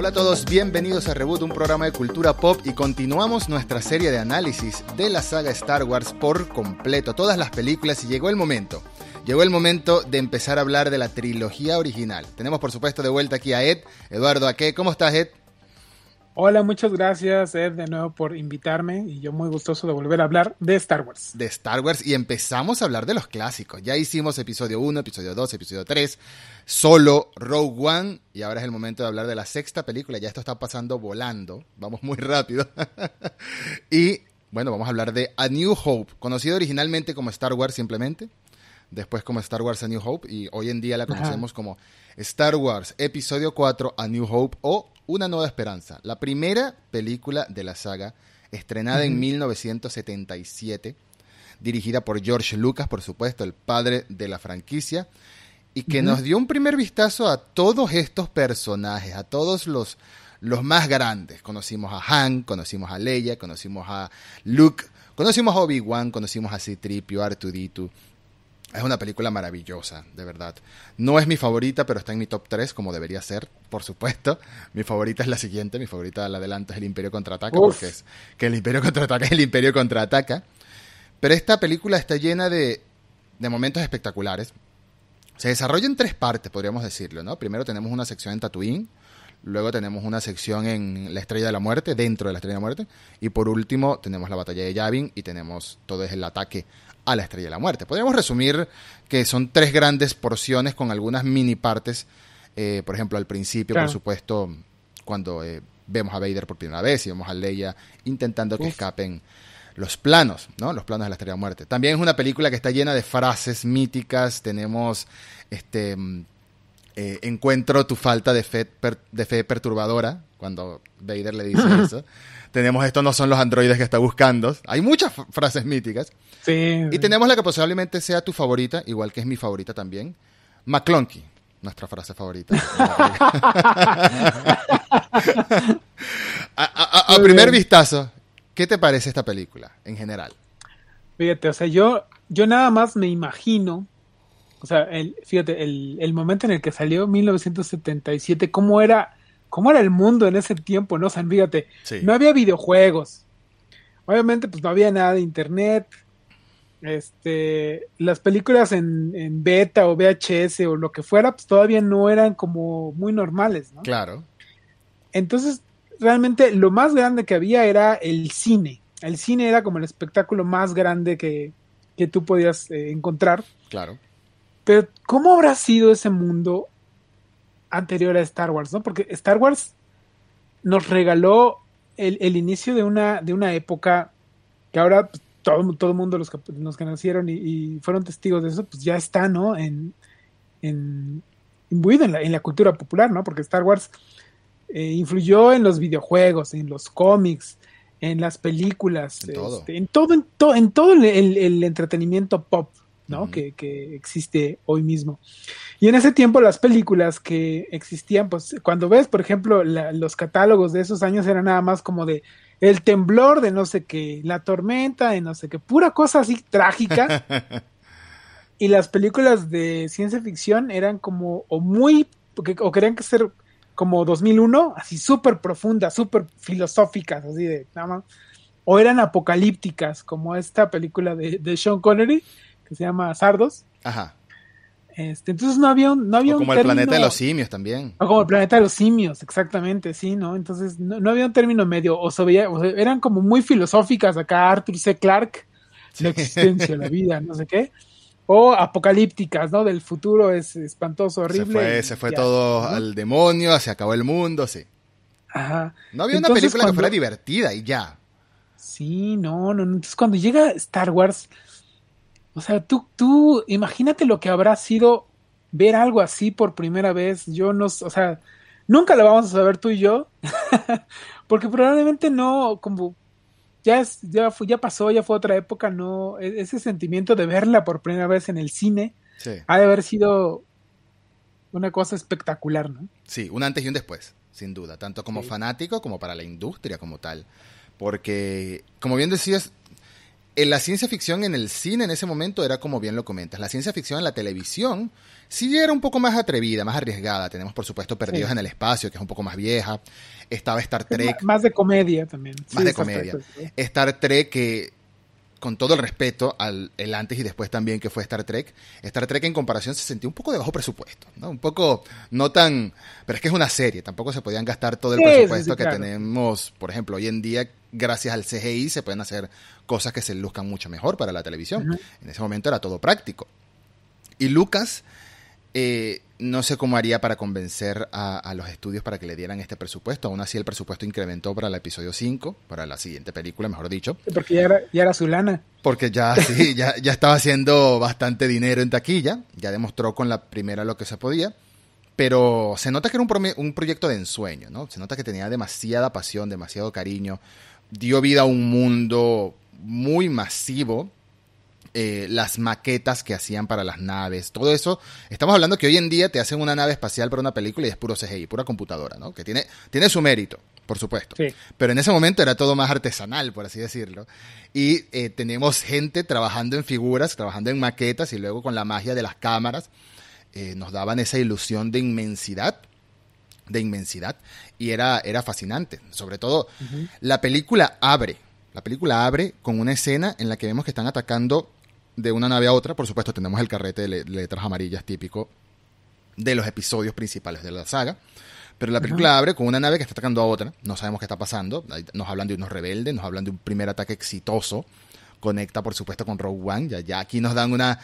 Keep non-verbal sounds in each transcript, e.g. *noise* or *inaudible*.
Hola a todos, bienvenidos a Reboot, un programa de cultura pop y continuamos nuestra serie de análisis de la saga Star Wars por completo, todas las películas y llegó el momento. Llegó el momento de empezar a hablar de la trilogía original. Tenemos por supuesto de vuelta aquí a Ed, Eduardo Aque. ¿Cómo estás Ed? Hola, muchas gracias Ed de nuevo por invitarme y yo muy gustoso de volver a hablar de Star Wars. De Star Wars y empezamos a hablar de los clásicos. Ya hicimos episodio 1, episodio 2, episodio 3, solo Rogue One y ahora es el momento de hablar de la sexta película. Ya esto está pasando volando, vamos muy rápido. *laughs* y bueno, vamos a hablar de A New Hope, conocido originalmente como Star Wars simplemente, después como Star Wars A New Hope y hoy en día la conocemos como Star Wars Episodio 4 A New Hope o Una Nueva Esperanza, la primera película de la saga estrenada en 1977, dirigida por George Lucas, por supuesto, el padre de la franquicia, y que nos dio un primer vistazo a todos estos personajes, a todos los, los más grandes. Conocimos a Han, conocimos a Leia, conocimos a Luke, conocimos a Obi-Wan, conocimos a C-Tripio, R2-D2, es una película maravillosa, de verdad. No es mi favorita, pero está en mi top 3, como debería ser, por supuesto. *laughs* Mi favorita es la siguiente, mi favorita al adelanto es El Imperio Contraataca, porque es que el Imperio *laughs* Contraataca es el Imperio Contraataca. Pero esta película está llena de, de momentos espectaculares. Se desarrolla en tres partes, podríamos decirlo, ¿no? Primero tenemos una sección en Tatooine, luego tenemos una sección en La Estrella de la Muerte, dentro de la Estrella de la Muerte, y por último tenemos la batalla de Yavin y tenemos todo es el ataque a la Estrella de la Muerte. Podríamos resumir que son tres grandes porciones con algunas mini partes. Eh, por ejemplo, al principio, por supuesto, cuando eh, vemos a Vader por primera vez y vemos a Leia intentando que escapen los planos, ¿no? Los planos de la Estrella de la Muerte. También es una película que está llena de frases míticas. Tenemos este eh, encuentro tu falta de fe, de fe perturbadora cuando Vader le dice *clears throat* eso. Tenemos estos no son los androides que está buscando. Hay muchas frases míticas. Sí. Y tenemos la que posiblemente sea tu favorita, igual que es mi favorita también. McClunky, nuestra frase favorita. *laughs* *laughs* a, primer vistazo, ¿qué te parece esta película en general? Fíjate, o sea, yo, yo nada más me imagino, o sea, el, fíjate, el, el momento en el que salió 1977, cómo era cómo era el mundo en ese tiempo, ¿no? O sea, fíjate, no había videojuegos. Obviamente, pues no había nada de internet. Este, las películas en, en, beta o VHS o lo que fuera, pues todavía no eran como muy normales, ¿no? Claro. Entonces, realmente lo más grande que había era el cine. El cine era como el espectáculo más grande que, que tú podías eh, encontrar. Claro. Pero, ¿cómo habrá sido ese mundo anterior a Star Wars, ¿no? Porque Star Wars nos regaló el, inicio de una, de una época que ahora pues, todo, todo el mundo, los que, los que nacieron y, fueron testigos de eso, pues ya está, ¿no? En, en imbuido en la, en la cultura popular, ¿no? Porque Star Wars eh, influyó en los videojuegos, en los cómics, en las películas, en todo, este, en, todo, en, todo el, el entretenimiento pop. ¿No? que, que, existe hoy mismo. Y en ese tiempo las películas que existían, pues cuando ves, por ejemplo, los catálogos de esos años eran nada más como de el temblor de no sé qué, la tormenta de no sé qué, pura cosa así trágica. *laughs* y las películas de ciencia ficción eran como o muy, o querían que ser como 2001, así súper profundas, súper filosóficas, así de nada más. O eran apocalípticas, como esta película de, de Sean Connery, que se llama Sardos. Ajá. Este, entonces no había un, no había como el planeta de los simios también. O como el planeta de los simios, exactamente, sí, ¿no? Entonces no, había un término medio, o, se veía, o eran como muy filosóficas acá Arthur C. Clarke, la existencia, la vida, no sé qué. O apocalípticas, ¿no? Del futuro es espantoso, horrible. Se fue, se fue todo al demonio, se acabó el mundo, sí. Ajá. No había una película que fuera divertida y ya. Sí, no, no. Entonces cuando llega Star Wars, o sea, tú, tú, imagínate lo que habrá sido ver algo así por primera vez. Yo no, o sea, nunca lo vamos a saber tú y yo, *laughs* porque probablemente no, como ya es, ya fue, ya pasó, ya fue otra época, no, e, ese sentimiento de verla por primera vez en el cine ha de haber sido una cosa espectacular, ¿no? Sí, un antes y un después, sin duda, tanto como fanático como para la industria como tal, porque como bien decías, la ciencia ficción en el cine en ese momento era como bien lo comentas. La ciencia ficción en la televisión sí era un poco más atrevida, más arriesgada. Tenemos, por supuesto, Perdidos Sí. en el Espacio, que es un poco más vieja. Estaba Star Trek, Más de comedia también. más Sí, de comedia. Trek, pues, sí. Star Trek, que con todo el respeto al el antes y después también que fue Star Trek, Star Trek en comparación se sentía un poco de bajo presupuesto, ¿no? Un poco no tan, pero es que es una serie, tampoco se podían gastar todo el Sí, presupuesto sí, que claro. tenemos, por ejemplo, hoy en día gracias al CGI se pueden hacer cosas que se luzcan mucho mejor para la televisión. En ese momento era todo práctico. Y Lucas eh, no sé cómo haría para convencer a, a los estudios para que le dieran este presupuesto. Aún así, el presupuesto incrementó para el episodio 5, para la siguiente película, mejor dicho. Porque ya era, ya era su lana. Porque ya, *laughs* sí, ya, ya estaba haciendo bastante dinero en taquilla. Ya demostró con la primera lo que se podía. Pero se nota que era un, un proyecto de ensueño, ¿no? Se nota que tenía demasiada pasión, demasiado cariño. Dio vida a un mundo muy masivo. Eh, las maquetas que hacían para las naves, todo eso. Estamos hablando que hoy en día te hacen una nave espacial para una película y es puro CGI, pura computadora, ¿no? Que tiene, tiene su mérito, por supuesto. Sí. Pero en ese momento era todo más artesanal, por así decirlo. Y eh, tenemos gente trabajando en figuras, trabajando en maquetas y luego con la magia de las cámaras eh, nos daban esa ilusión de inmensidad, de inmensidad. Y era, era fascinante. Sobre todo, la película abre. La película abre con una escena en la que vemos que están atacando de una nave a otra. Por supuesto, tenemos el carrete de le- letras amarillas típico de los episodios principales de la saga. Pero la película abre con una nave que está atacando a otra. No sabemos qué está pasando. Nos hablan de unos rebeldes, nos hablan de un primer ataque exitoso. Conecta, por supuesto, con Rogue One. Ya, ya aquí nos dan una.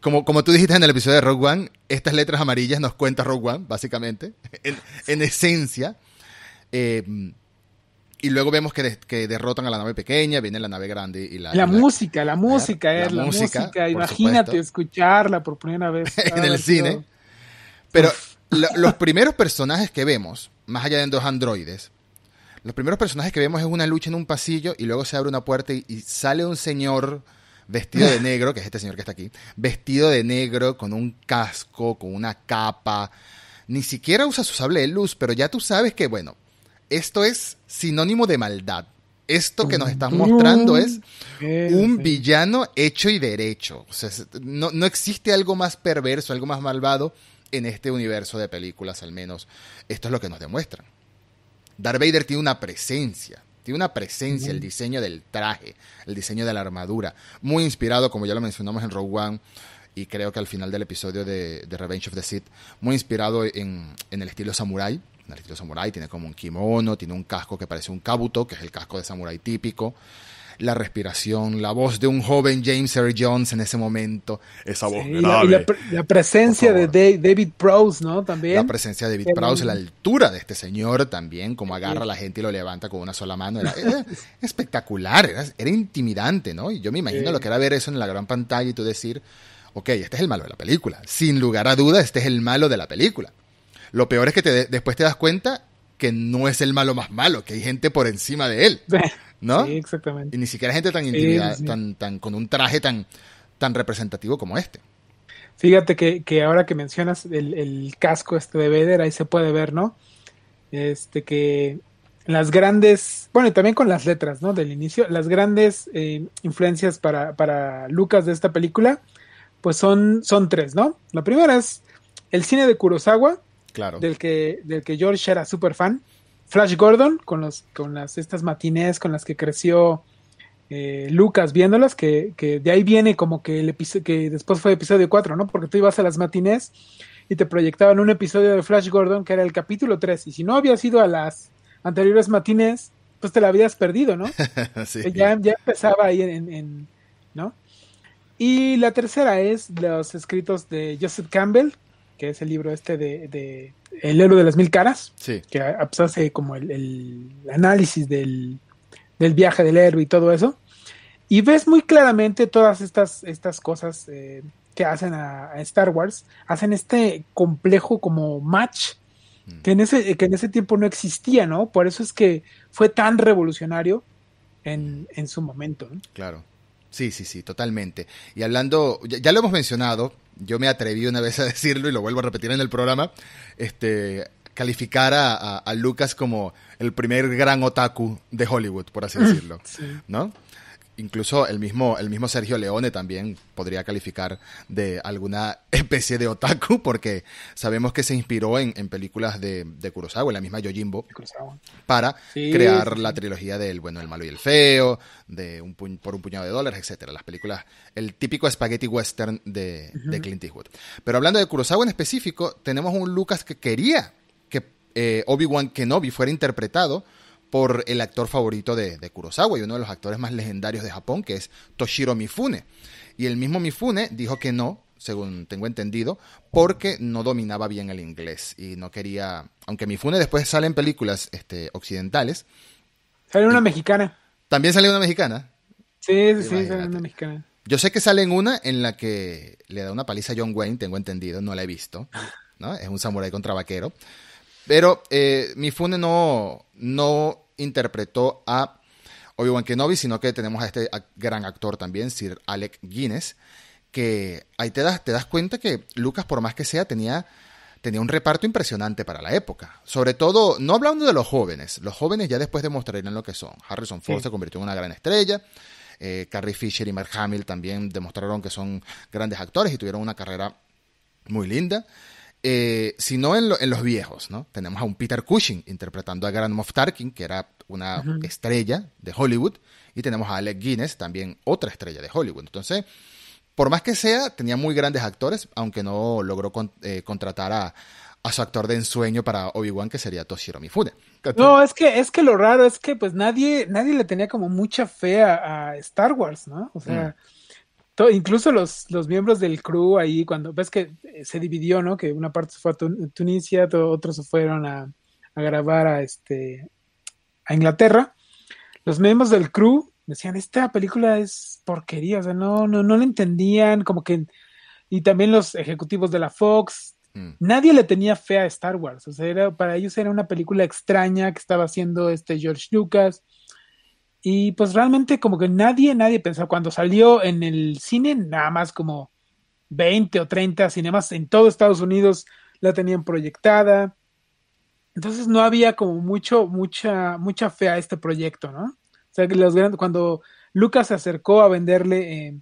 Como, como tú dijiste en el episodio de Rogue One, estas letras amarillas nos cuenta Rogue One, básicamente. *laughs* En, en esencia. Eh, y luego vemos que, de- que derrotan a la nave pequeña, viene la nave grande y la. La, y la- música, la música, es la música, Imagínate supuesto. escucharla por primera vez. *laughs* en el cine. Pero lo- los primeros personajes que vemos, más allá de dos androides, los primeros personajes que vemos es una lucha en un pasillo y luego se abre una puerta y, y sale un señor vestido de negro, que es este señor que está aquí, vestido de negro, con un casco, con una capa. Ni siquiera usa su sable de luz, pero ya tú sabes que, bueno, esto es sinónimo de maldad. Esto que nos estás mostrando es un villano hecho y derecho. O sea, es- no, no existe algo más perverso, algo más malvado en este universo de películas, al menos. Esto es lo que nos demuestran. Darth Vader tiene una presencia. Tiene una presencia, el diseño del traje, el diseño de la armadura. Muy inspirado, como ya lo mencionamos en Rogue One, y creo que al final del episodio de, de Revenge of the Sith, muy inspirado en, en el estilo samurai. En el estilo samurai tiene como un kimono, tiene un casco que parece un kabuto, que es el casco de samurai típico. La respiración, la voz de un joven James Earl Jones en ese momento, esa voz Sí, y la, y la grave. pre- la presencia de David Prowse, ¿no? También. La presencia de David Prowse, la altura de este señor también, como agarra a la gente y lo levanta con una sola mano. Era, era *laughs* espectacular, era, era intimidante, ¿no? Y yo me imagino Sí. lo que era ver eso en la gran pantalla y tú decir, ok, este es el malo de la película. Sin lugar a duda, este es el malo de la película. Lo peor es que te, después te das cuenta que no es el malo más malo, que hay gente por encima de él, *laughs* ¿no? Sí, exactamente. Y ni siquiera gente tan Sí, intimidada, sí. tan, tan, con un traje tan, tan representativo como este. Fíjate que, que ahora que mencionas el, el casco este de Vader, ahí se puede ver, ¿no? Este que las grandes, bueno, y también con las letras, ¿no? Del inicio, las grandes eh, influencias para, para Lucas de esta película, pues son, son tres, ¿no? La primera es el cine de Kurosawa, Claro. del que, del que George era súper fan. Flash Gordon, con, los, con las, estas matinés con las que creció eh, Lucas viéndolas, que, que de ahí viene como que el episodio, que después fue episodio 4, ¿no? Porque tú ibas a las matinés y te proyectaban un episodio de Flash Gordon que era el capítulo 3, y si no habías ido a las anteriores matinés, pues te la habías perdido, ¿no? *laughs* Sí. ya, ya empezaba ahí en, en- en- ¿no? Y la tercera es los escritos de Joseph Campbell, que es el libro este de, de El héroe de las mil caras, Sí. que pues, hace como el, el análisis del, del viaje del héroe y todo eso. Y ves muy claramente todas estas, estas cosas eh, que hacen a, a Star Wars, hacen este complejo como match Mm. que en ese, que en ese tiempo no existía, ¿no? Por eso es que fue tan revolucionario en, en su momento. ¿no? Claro. Sí, sí, sí, totalmente. Y hablando, ya, ya lo hemos mencionado, yo me atreví una vez a *laughs* decirlo y lo vuelvo a repetir en el programa, este, calificar a, a- a Lucas como el primer gran otaku de Hollywood, por así decirlo, Sí. ¿no? Incluso el mismo, el mismo Sergio Leone también podría calificar de alguna *laughs* especie de otaku, porque sabemos que se inspiró en, películas de, de, Kurosawa, la misma Yojimbo, para crear la trilogía del bueno, el malo y el feo, de un por un puñado de dólares, etcétera. Las películas, el típico spaghetti western de, de Clint Eastwood. Pero hablando de Kurosawa en específico, tenemos un Lucas que quería que eh, Obi-Wan Kenobi fuera interpretado por el actor favorito de, Kurosawa y uno de los actores más legendarios de Japón, que es Toshiro Mifune. Y el mismo Mifune dijo que no, según tengo entendido, porque no dominaba bien el inglés y no quería, aunque Mifune después sale en películas este, occidentales. Sale una mexicana. ¿También sale una mexicana? Sí, sí, sale una mexicana. Yo sé que sale en una en la que le da una paliza a John Wayne, tengo entendido, no la he visto. ¿no? Es un samurái contra vaquero. Pero eh, Mifune no, no interpretó a Obi-Wan Kenobi, sino que tenemos a este gran actor también, Sir Alec Guinness, que ahí te das, te das cuenta que Lucas, por más que sea, tenía, tenía un reparto impresionante para la época. Sobre todo, no hablando de los jóvenes, los jóvenes ya después demostrarían lo que son. Harrison Ford se convirtió en una gran estrella, eh, Carrie Fisher y Mark Hamill también demostraron que son grandes actores y tuvieron una carrera muy linda. Eh, sino en, en, los viejos, ¿no? Tenemos a un Peter Cushing interpretando a Grand Moff Tarkin, que era una estrella de Hollywood, y tenemos a Alec Guinness, también otra estrella de Hollywood. Entonces, por más que sea, tenía muy grandes actores, aunque no logró eh, contratar a, su actor de ensueño para Obi-Wan, que sería Toshiro Mifune. No, es que, es que lo raro es que pues nadie, nadie le tenía como mucha fe a, Star Wars, ¿no? O sea... Mm incluso los, los miembros del crew ahí, cuando ves que eh, se dividió, ¿no? Que una parte se fue a Tunisia, otros se fueron a, grabar a, este, a Inglaterra. Los miembros del crew decían, esta película es porquería, o sea, no, no, no la entendían, como que... Y también los ejecutivos de la Fox, mm. nadie le tenía fe a Star Wars, o sea, era, para ellos era una película extraña que estaba haciendo este George Lucas y pues realmente como que nadie, nadie pensó, cuando salió en el cine, nada más como 20 o 30 cinemas en todo Estados Unidos la tenían proyectada. Entonces no había como mucho, mucha, mucha fe a este proyecto, ¿no? O sea, que los cuando Lucas se acercó a venderle eh,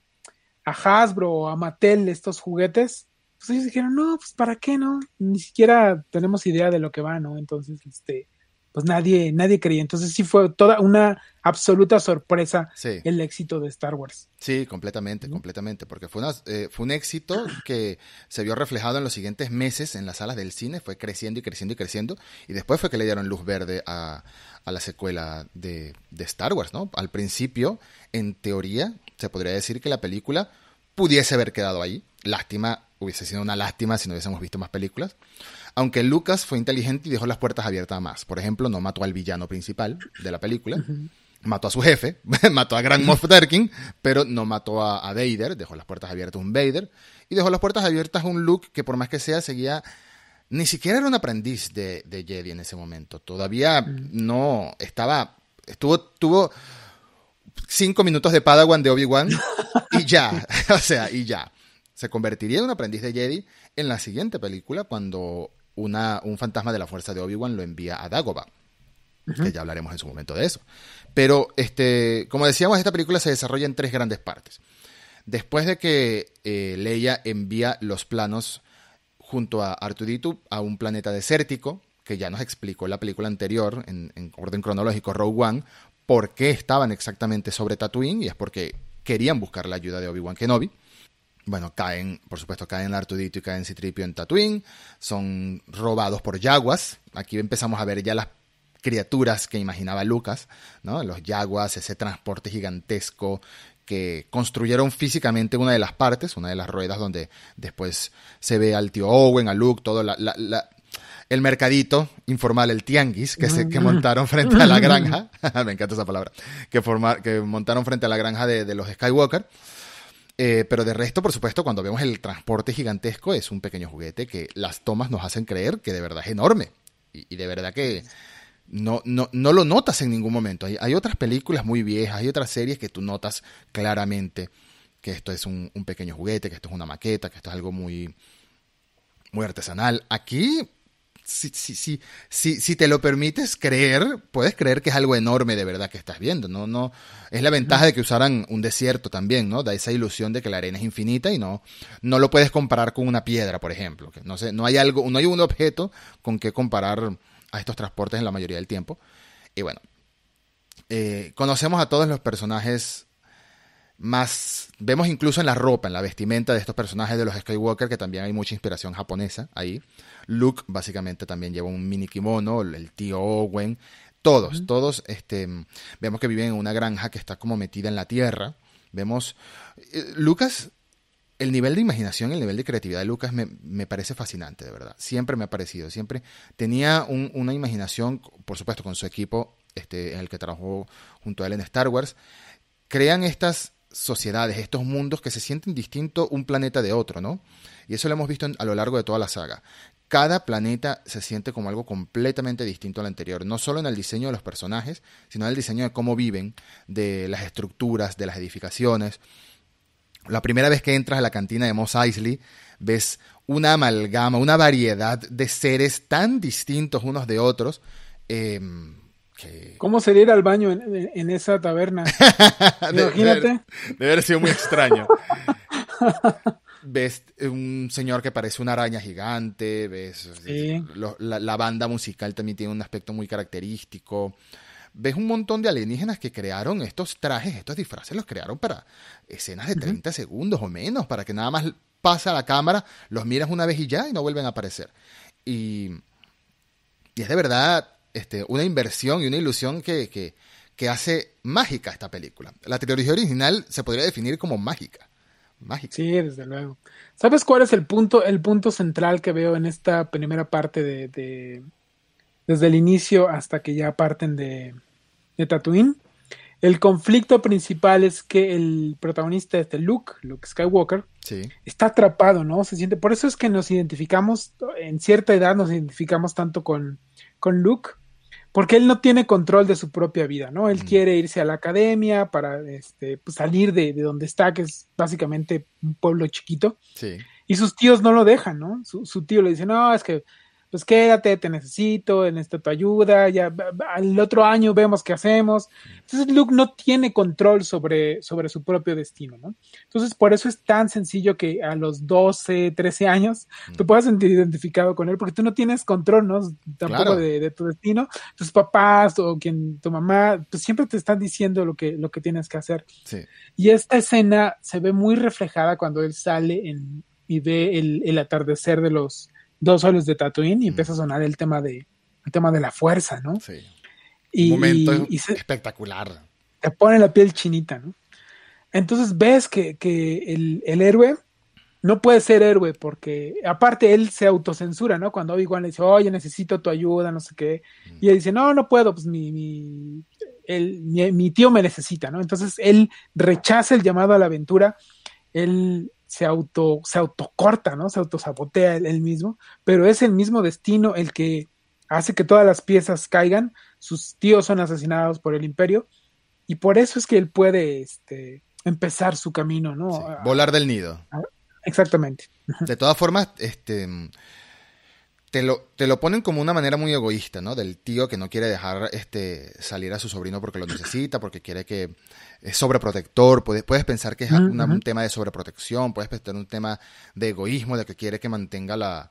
a Hasbro o a Mattel estos juguetes, pues ellos dijeron, no, pues para qué, ¿no? Ni siquiera tenemos idea de lo que va, ¿no? Entonces, este, pues nadie, nadie creía. Entonces sí fue toda una absoluta sorpresa el éxito de Star Wars. Sí, completamente, completamente, porque fue, una, eh, fue un éxito que se vio reflejado en los siguientes meses en las salas del cine, fue creciendo y creciendo y creciendo, y después fue que le dieron luz verde a, a la secuela de, de Star Wars, ¿no? Al principio, en teoría, se podría decir que la película pudiese haber quedado ahí. Lástima, hubiese sido una lástima si no hubiésemos visto más películas. Aunque Lucas fue inteligente y dejó las puertas abiertas a más. Por ejemplo, no mató al villano principal de la película. Mató a su jefe, *laughs* mató a Grand Moff Tarkin, pero no mató a, Vader, dejó las puertas abiertas a un Vader, y dejó las puertas abiertas a un Luke que por más que sea seguía ni siquiera era un aprendiz de, de Jedi en ese momento. Todavía no estaba. Estuvo. Tuvo cinco minutos de Padawan de Obi-Wan y ya. *laughs* o sea, y ya. Se convertiría en un aprendiz de Jedi en la siguiente película cuando una, un fantasma de la fuerza de Obi-Wan lo envía a Dagobah. Que ya hablaremos en su momento de eso. Pero, este, como decíamos, esta película se desarrolla en tres grandes partes. Después de que eh, Leia envía los planos junto a Artuditu a un planeta desértico, que ya nos explicó en la película anterior, en, en orden cronológico, Rogue One, por qué estaban exactamente sobre Tatooine, y es porque querían buscar la ayuda de Obi-Wan Kenobi bueno, caen, por supuesto, caen Artudito y caen Citripio en Tatooine, son robados por yaguas. Aquí empezamos a ver ya las criaturas que imaginaba Lucas, ¿no? Los yaguas, ese transporte gigantesco que construyeron físicamente una de las partes, una de las ruedas donde después se ve al tío Owen, a Luke, todo la, el mercadito informal, el tianguis, que, se, que *laughs* montaron frente a la granja, *laughs* me encanta esa palabra, que, que montaron frente a la granja de, de los Skywalker. Eh, pero de resto, por supuesto, cuando vemos el transporte gigantesco, es un pequeño juguete que las tomas nos hacen creer que de verdad es enorme. Y, de verdad que no, no, no, lo notas en ningún momento. Hay, otras películas muy viejas, hay otras series que tú notas claramente que esto es un, pequeño juguete, que esto es una maqueta, que esto es algo muy, muy artesanal. Aquí si, si, si, si, te lo permites creer, puedes creer que es algo enorme de verdad que estás viendo, ¿no? no Es la ventaja de que usaran un desierto también, ¿no? Da esa ilusión de que la arena es infinita y no, no lo puedes comparar con una piedra, por ejemplo. Que no, sé, no hay algo, no hay un objeto con que comparar a estos transportes en la mayoría del tiempo. Y bueno, eh, conocemos a todos los personajes más vemos incluso en la ropa, en la vestimenta de estos personajes de los Skywalker que también hay mucha inspiración japonesa ahí. Luke básicamente también lleva un mini kimono, el tío Owen, todos, todos este vemos que viven en una granja que está como metida en la tierra. Vemos eh, Lucas el nivel de imaginación, el nivel de creatividad de Lucas me, me parece fascinante, de verdad. Siempre me ha parecido, siempre tenía un, una imaginación, por supuesto, con su equipo, este, en el que trabajó junto a él en Star Wars. Crean estas sociedades, estos mundos que se sienten distintos un planeta de otro, ¿no? Y eso lo hemos visto a lo largo de toda la saga. Cada planeta se siente como algo completamente distinto al anterior, no solo en el diseño de los personajes, sino en el diseño de cómo viven, de las estructuras, de las edificaciones. La primera vez que entras a la cantina de Mos Eisley, ves una amalgama, una variedad de seres tan distintos unos de otros. Eh, ¿Cómo sería ir al baño en, esa taberna? *laughs* Imagínate. Debe haber sido muy extraño. *laughs* ves un señor que parece una araña gigante, ves la, banda musical también tiene un aspecto muy característico. Ves un montón de alienígenas que crearon estos trajes, estos disfraces, los crearon para escenas de 30 segundos o menos, para que nada más pase a la cámara, los miras una vez y ya y no vuelven a aparecer. Y, y es de verdad este, una inversión y una ilusión que, que, hace mágica esta película. La trilogía original se podría definir como mágica. Mágica. Sí, desde luego. ¿Sabes cuál es el punto, el punto central que veo en esta primera parte de, desde el inicio hasta que ya parten de, de Tatooine? El conflicto principal es que el protagonista, este Luke, Luke Skywalker, está atrapado, ¿no? Se siente. Por eso es que nos identificamos, en cierta edad nos identificamos tanto con, con Luke, porque él no tiene control de su propia vida, ¿no? Él quiere irse a la academia para este, pues, salir de, de, donde está, que es básicamente un pueblo chiquito. Sí. Y sus tíos no lo dejan, ¿no? Su, su tío le dice, no, es que pues quédate, te necesito, en esto tu ayuda, ya al otro año vemos qué hacemos. Entonces Luke no tiene control sobre, sobre su propio destino, ¿no? Entonces por eso es tan sencillo que a los 12, 13 años tú mm. puedas sentir identificado con él, porque tú no tienes control, ¿no? Tampoco de, tu destino. Tus papás o quien, tu mamá, pues siempre te están diciendo lo que, lo que tienes que hacer. Sí. Y esta escena se ve muy reflejada cuando él sale en, y ve el, el atardecer de los dos soles de Tatooine y empieza a sonar el tema de el tema de la fuerza, ¿no? Sí. Y, Un momento espectacular. Te pone la piel chinita, ¿no? Entonces ves que, que el, el, héroe no puede ser héroe porque aparte él se autocensura, ¿no? Cuando Obi-Wan le dice, oye, necesito tu ayuda, no sé qué. Y él dice, no, no puedo, pues mi, mi, el, mi, mi, tío me necesita, ¿no? Entonces él rechaza el llamado a la aventura, él se auto, se autocorta, ¿no? Se autosabotea él, mismo, pero es el mismo destino el que hace que todas las piezas caigan, sus tíos son asesinados por el imperio, y por eso es que él puede este, empezar su camino, ¿no? volar del nido. Exactamente. De todas formas, este te lo, te lo ponen como una manera muy egoísta, ¿no? Del tío que no quiere dejar este, salir a su sobrino porque lo necesita, porque quiere que es sobreprotector. Puedes, puedes pensar que es un tema de sobreprotección, puedes pensar un tema de egoísmo, de que quiere que mantenga la.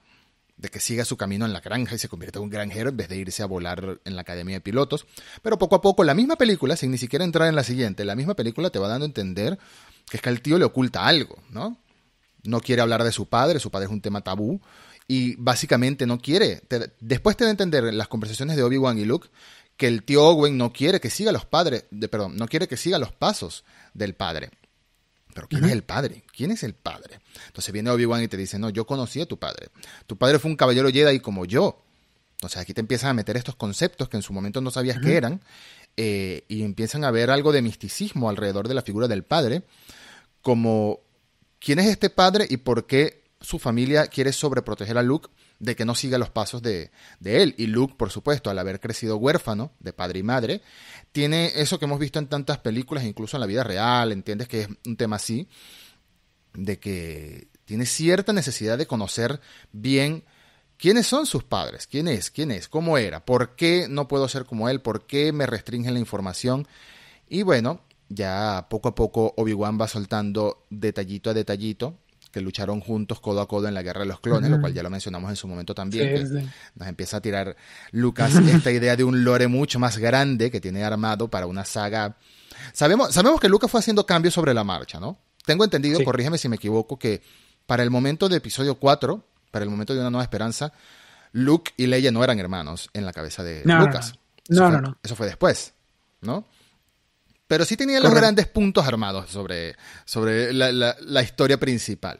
de que siga su camino en la granja y se convierta en un granjero en vez de irse a volar en la academia de pilotos. Pero poco a poco, la misma película, sin ni siquiera entrar en la siguiente, la misma película te va dando a entender que es que al tío le oculta algo, ¿no? No quiere hablar de su padre, su padre es un tema tabú y básicamente no quiere. después te da a entender en las conversaciones de Obi-Wan y Luke que el tío Owen no quiere que siga los padres, de, perdón, no quiere que siga los pasos del padre. Pero ¿quién es el padre? ¿Quién es el padre? Entonces viene Obi-Wan y te dice, no, yo conocí a tu padre. Tu padre fue un caballero Jedi como yo. Entonces aquí te empiezan a meter estos conceptos que en su momento no sabías qué eran eh, y empiezan a ver algo de misticismo alrededor de la figura del padre, como quién es este padre y por qué su familia quiere sobreproteger a Luke de que no siga los pasos de, él. Y Luke, por supuesto, al haber crecido huérfano de padre y madre, tiene eso que hemos visto en tantas películas, incluso en la vida real, entiendes que es un tema así, de que tiene cierta necesidad de conocer bien ¿Quiénes son sus padres? ¿Quién es? ¿Quién es? ¿Cómo era? ¿Por qué no puedo ser como él? ¿Por qué me restringen la información? Y bueno, ya poco a poco Obi-Wan va soltando detallito a detallito que lucharon juntos codo a codo en la Guerra de los Clones, lo cual ya lo mencionamos en su momento también. Nos empieza a tirar Lucas *laughs* esta idea de un lore mucho más grande que tiene armado para una saga. Sabemos, sabemos que Lucas fue haciendo cambios sobre la marcha, ¿no? Tengo entendido, corrígeme si me equivoco, que para el momento de episodio 4, para el momento de una nueva esperanza, Luke y Leia no eran hermanos en la cabeza de Lucas. No, no, no. Eso fue después, ¿no? Pero sí tenía los grandes puntos armados sobre, sobre la, historia principal.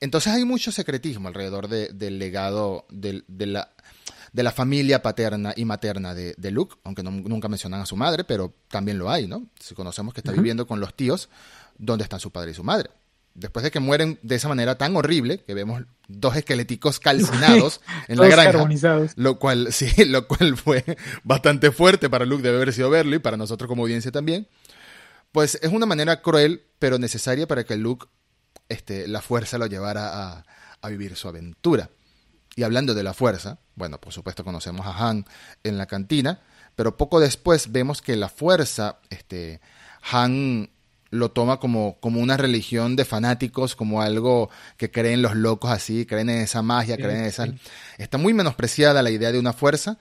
Entonces hay mucho secretismo alrededor del legado de, la, de la familia paterna y materna de, Luke, aunque nunca mencionan a su madre, pero también lo hay, ¿no? Si conocemos que está viviendo con los tíos, ¿dónde están su padre y su madre? Después de que mueren de esa manera tan horrible, que vemos dos esqueléticos *laughs* calcinados en la granja, lo cual *laughs* sí, lo cual fue bastante fuerte para Luke debe haber sido verlo y para nosotros como audiencia también. Pues es una manera cruel, pero necesaria para que Luke este, la fuerza lo llevara a, vivir su aventura. Y hablando de la fuerza, bueno, por supuesto conocemos a Han en la cantina, pero poco después vemos que la fuerza, este, Han lo toma como, como una religión de fanáticos, como algo que creen los locos así, creen en esa magia, creen en esa... Está muy menospreciada la idea de una fuerza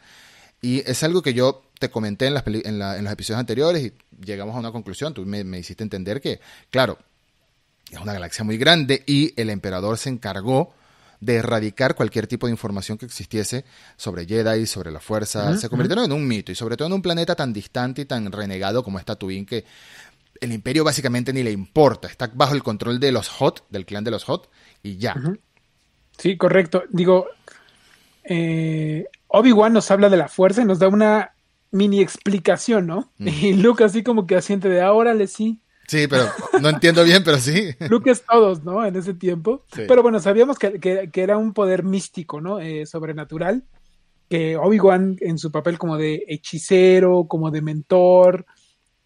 y es algo que yo te comenté en, las en, los episodios anteriores y llegamos a una conclusión. Tú me, me, hiciste entender que, claro, es una galaxia muy grande y el emperador se encargó de erradicar cualquier tipo de información que existiese sobre Jedi, sobre la fuerza. se convirtieron en un mito y sobre todo en un planeta tan distante y tan renegado como es Tatooine que el imperio básicamente ni le importa. Está bajo el control de los Hot, del clan de los Hot y ya. Sí, correcto. Digo, eh, Obi-Wan nos habla de la fuerza y nos da una mini explicación, ¿no? *laughs* Y Luke así como que asiente de ahora le sí. Sí, pero no entiendo bien, pero sí. *laughs* Luke es todos, ¿no? En ese tiempo. Pero bueno, sabíamos que, que, era un poder místico, ¿no? Eh, sobrenatural. Que Obi-Wan en su papel como de hechicero, como de mentor,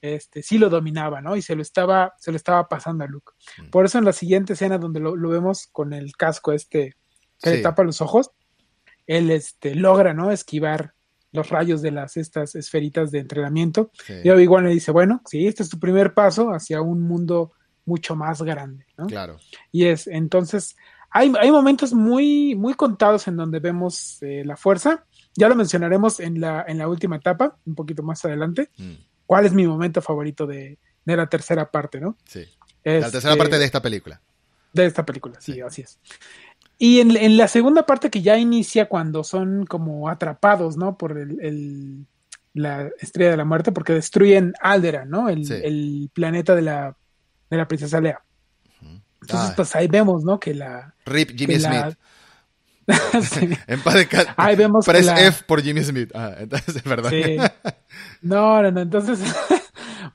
este, sí lo dominaba, ¿no? Y se lo estaba, se lo estaba pasando a Luke. Por eso en la siguiente escena donde lo, vemos con el casco este que le tapa los ojos, él este, logra, ¿no? Esquivar los rayos de las estas esferitas de entrenamiento. Y igual le dice, bueno, sí, este es tu primer paso hacia un mundo mucho más grande, ¿no? Claro. Y es, entonces, hay, hay momentos muy, muy contados en donde vemos eh, la fuerza. Ya lo mencionaremos en la, en la última etapa, un poquito más adelante. Mm. ¿Cuál es mi momento favorito de, de la tercera parte, no? Sí. la tercera parte de esta película. De esta película, sí. así es. Y en, la segunda parte que ya inicia cuando son como atrapados, ¿no? Por el, la estrella de la muerte, porque destruyen Alderan, ¿no? El, planeta de la, de la princesa Lea. Entonces, ah. pues ahí vemos, ¿no? Que la... Rip Jimmy Smith. *laughs* *laughs* en paz de Ahí vemos Press F por Jimmy Smith. Ah, entonces es verdad. Sí. *laughs* No, no, no. Entonces,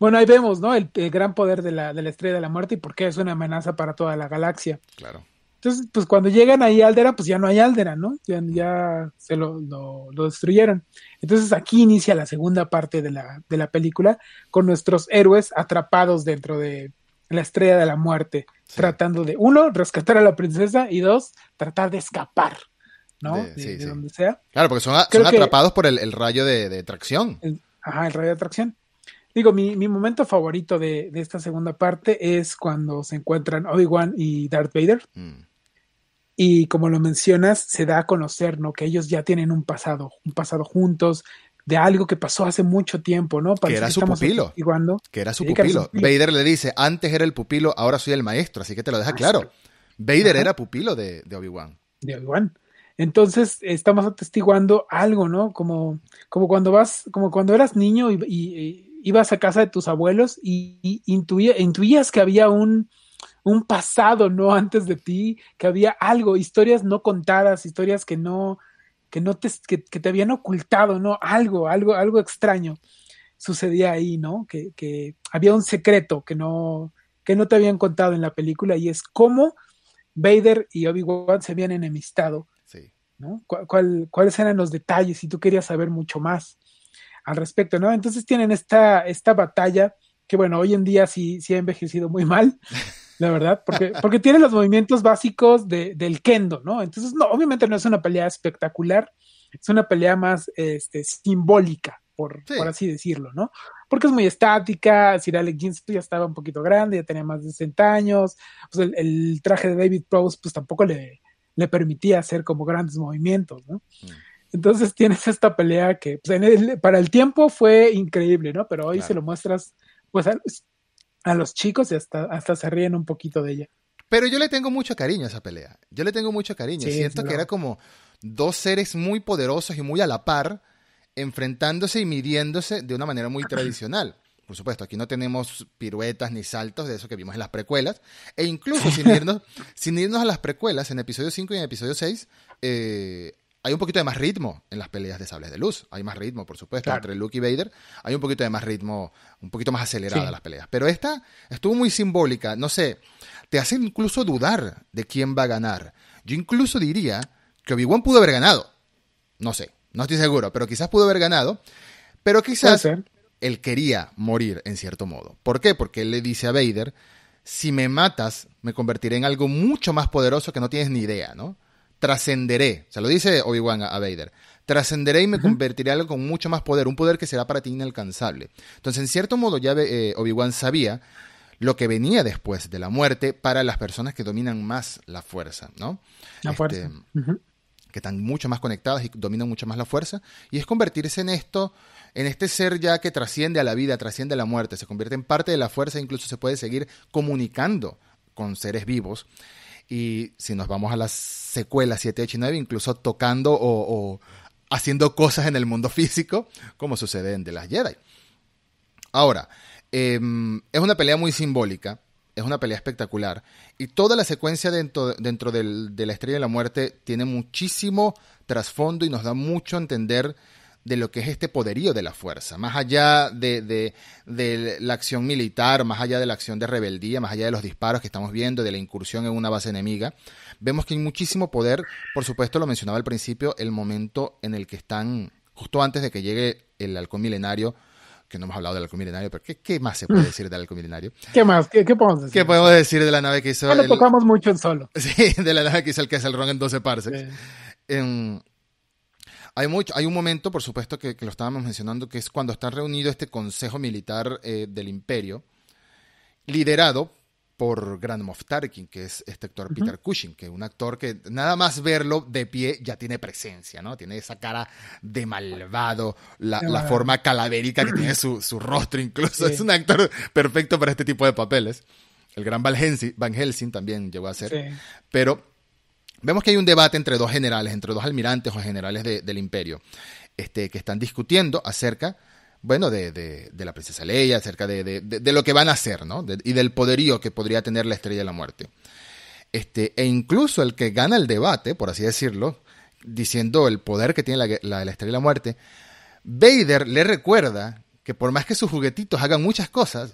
bueno, ahí vemos, ¿no? El, el, gran poder de la, de la estrella de la muerte y por qué es una amenaza para toda la galaxia. Claro. Entonces, pues cuando llegan ahí a Aldera, pues ya no hay Aldera, ¿no? Ya, ya se lo, lo, destruyeron. Entonces aquí inicia la segunda parte de la, de la película con nuestros héroes atrapados dentro de la estrella de la muerte, tratando de, uno, rescatar a la princesa y dos, tratar de escapar, ¿no? De, donde sea. Claro, porque son, atrapados por el, rayo de, tracción. ajá, el rayo de tracción. Digo, mi, mi momento favorito de, esta segunda parte es cuando se encuentran Obi-Wan y Darth Vader. Mm. Y como lo mencionas, se da a conocer, ¿no? Que ellos ya tienen un pasado, un pasado juntos, de algo que pasó hace mucho tiempo, ¿no? que era su pupilo. Que era su pupilo. Vader le dice, antes era el pupilo, ahora soy el maestro, así que te lo deja claro. Vader era pupilo de, Obi-Wan. De Obi-Wan. Entonces, estamos atestiguando algo, ¿no? Como, como cuando vas, como cuando eras niño y, ibas a casa de tus abuelos y, intuías que había un, un pasado, ¿no? Antes de ti, que había algo, historias no contadas, historias que no, que no te, que, te habían ocultado, ¿no? Algo, algo, algo extraño sucedía ahí, ¿no? Que, que había un secreto que no, que no te habían contado en la película y es cómo Vader y Obi-Wan se habían enemistado. Sí. ¿no? ¿Cuál, cuáles eran los detalles? Si tú querías saber mucho más al respecto, ¿no? Entonces tienen esta, esta batalla que, bueno, hoy en día sí, sí ha envejecido muy mal. *laughs* la verdad, porque, *laughs* porque tiene los movimientos básicos de, del kendo, ¿no? Entonces, no, obviamente no es una pelea espectacular, es una pelea más este, simbólica, por, por así decirlo, ¿no? Porque es muy estática, Sir Alex Jeans pues, ya estaba un poquito grande, ya tenía más de 60 años, pues el, traje de David Prowse pues tampoco le, le permitía hacer como grandes movimientos, ¿no? Mm. Entonces tienes esta pelea que pues, para el tiempo fue increíble, ¿no? Pero hoy se lo muestras pues a, los chicos y hasta, hasta se ríen un poquito de ella. Pero yo le tengo mucho cariño a esa pelea. Yo le tengo mucho cariño. Siento que era como dos seres muy poderosos y muy a la par, enfrentándose y midiéndose de una manera muy *clears throat* tradicional. Por supuesto, aquí no tenemos piruetas ni saltos de eso que vimos en las precuelas. E incluso *laughs* sin irnos, sin irnos a las precuelas, en episodio 5 y en episodio 6, eh, hay un poquito de más ritmo en las peleas de sables de luz. Hay más ritmo, por supuesto, entre Luke y Vader. Hay un poquito de más ritmo, un poquito más acelerada las peleas. Pero esta estuvo muy simbólica, no sé, te hace incluso dudar de quién va a ganar. Yo incluso diría que Obi-Wan pudo haber ganado. No sé, no estoy seguro, pero quizás pudo haber ganado. Pero quizás él quería morir en cierto modo. ¿Por qué? Porque él le dice a Vader, si me matas, me convertiré en algo mucho más poderoso que no tienes ni idea, ¿no? Trascenderé, se lo dice Obi-Wan a, Vader, trascenderé y me convertiré en algo con mucho más poder, un poder que será para ti inalcanzable. Entonces, en cierto modo, ya eh, Obi-Wan sabía lo que venía después de la muerte para las personas que dominan más la fuerza, ¿no? La fuerza. Este, que están mucho más conectadas y dominan mucho más la fuerza, y es convertirse en esto, en este ser ya que trasciende a la vida, trasciende a la muerte, se convierte en parte de la fuerza, incluso se puede seguir comunicando con seres vivos. Y si nos vamos a las secuelas 7, 8 y 9, incluso tocando o, haciendo cosas en el mundo físico, como sucede en The Last Jedi. Ahora, em, es una pelea muy simbólica, es una pelea espectacular, y toda la secuencia dentro, dentro de la Estrella de la Muerte tiene muchísimo trasfondo y nos da mucho a entender de lo que es este poderío de la fuerza, más allá de, de, la acción militar, más allá de la acción de rebeldía, más allá de los disparos que estamos viendo, de la incursión en una base enemiga, vemos que hay muchísimo poder, por supuesto lo mencionaba al principio, el momento en el que están, justo antes de que llegue el halcón milenario, que no hemos hablado del halcón milenario, pero ¿qué, más se puede *laughs* decir del halcón milenario? ¿Qué más? ¿Qué, podemos decir? ¿Qué podemos decir de la nave que hizo? Ya lo tocamos mucho en solo. *laughs* Sí, de la nave que hizo el el Ron en 12 parsecs. Hay, mucho, hay un momento, por supuesto, que, lo estábamos mencionando, que es cuando está reunido este Consejo Militar eh, del Imperio, liderado por Grand Moff Tarkin, que es este actor Peter Cushing, que es un actor que nada más verlo de pie ya tiene presencia, ¿no? Tiene esa cara de malvado, la, forma calavérica que tiene su, rostro incluso. Es un actor perfecto para este tipo de papeles. El gran Van Helsing, Van Helsing también llegó a ser. Pero Vemos que hay un debate entre dos generales, entre dos almirantes o generales del imperio, este, que están discutiendo acerca, bueno, de, la princesa Leia, acerca de, lo que van a hacer, ¿no? y del poderío que podría tener la estrella de la muerte. Este, e incluso el que gana el debate, por así decirlo, diciendo el poder que tiene la, la estrella de la muerte, Vader le recuerda que por más que sus juguetitos hagan muchas cosas,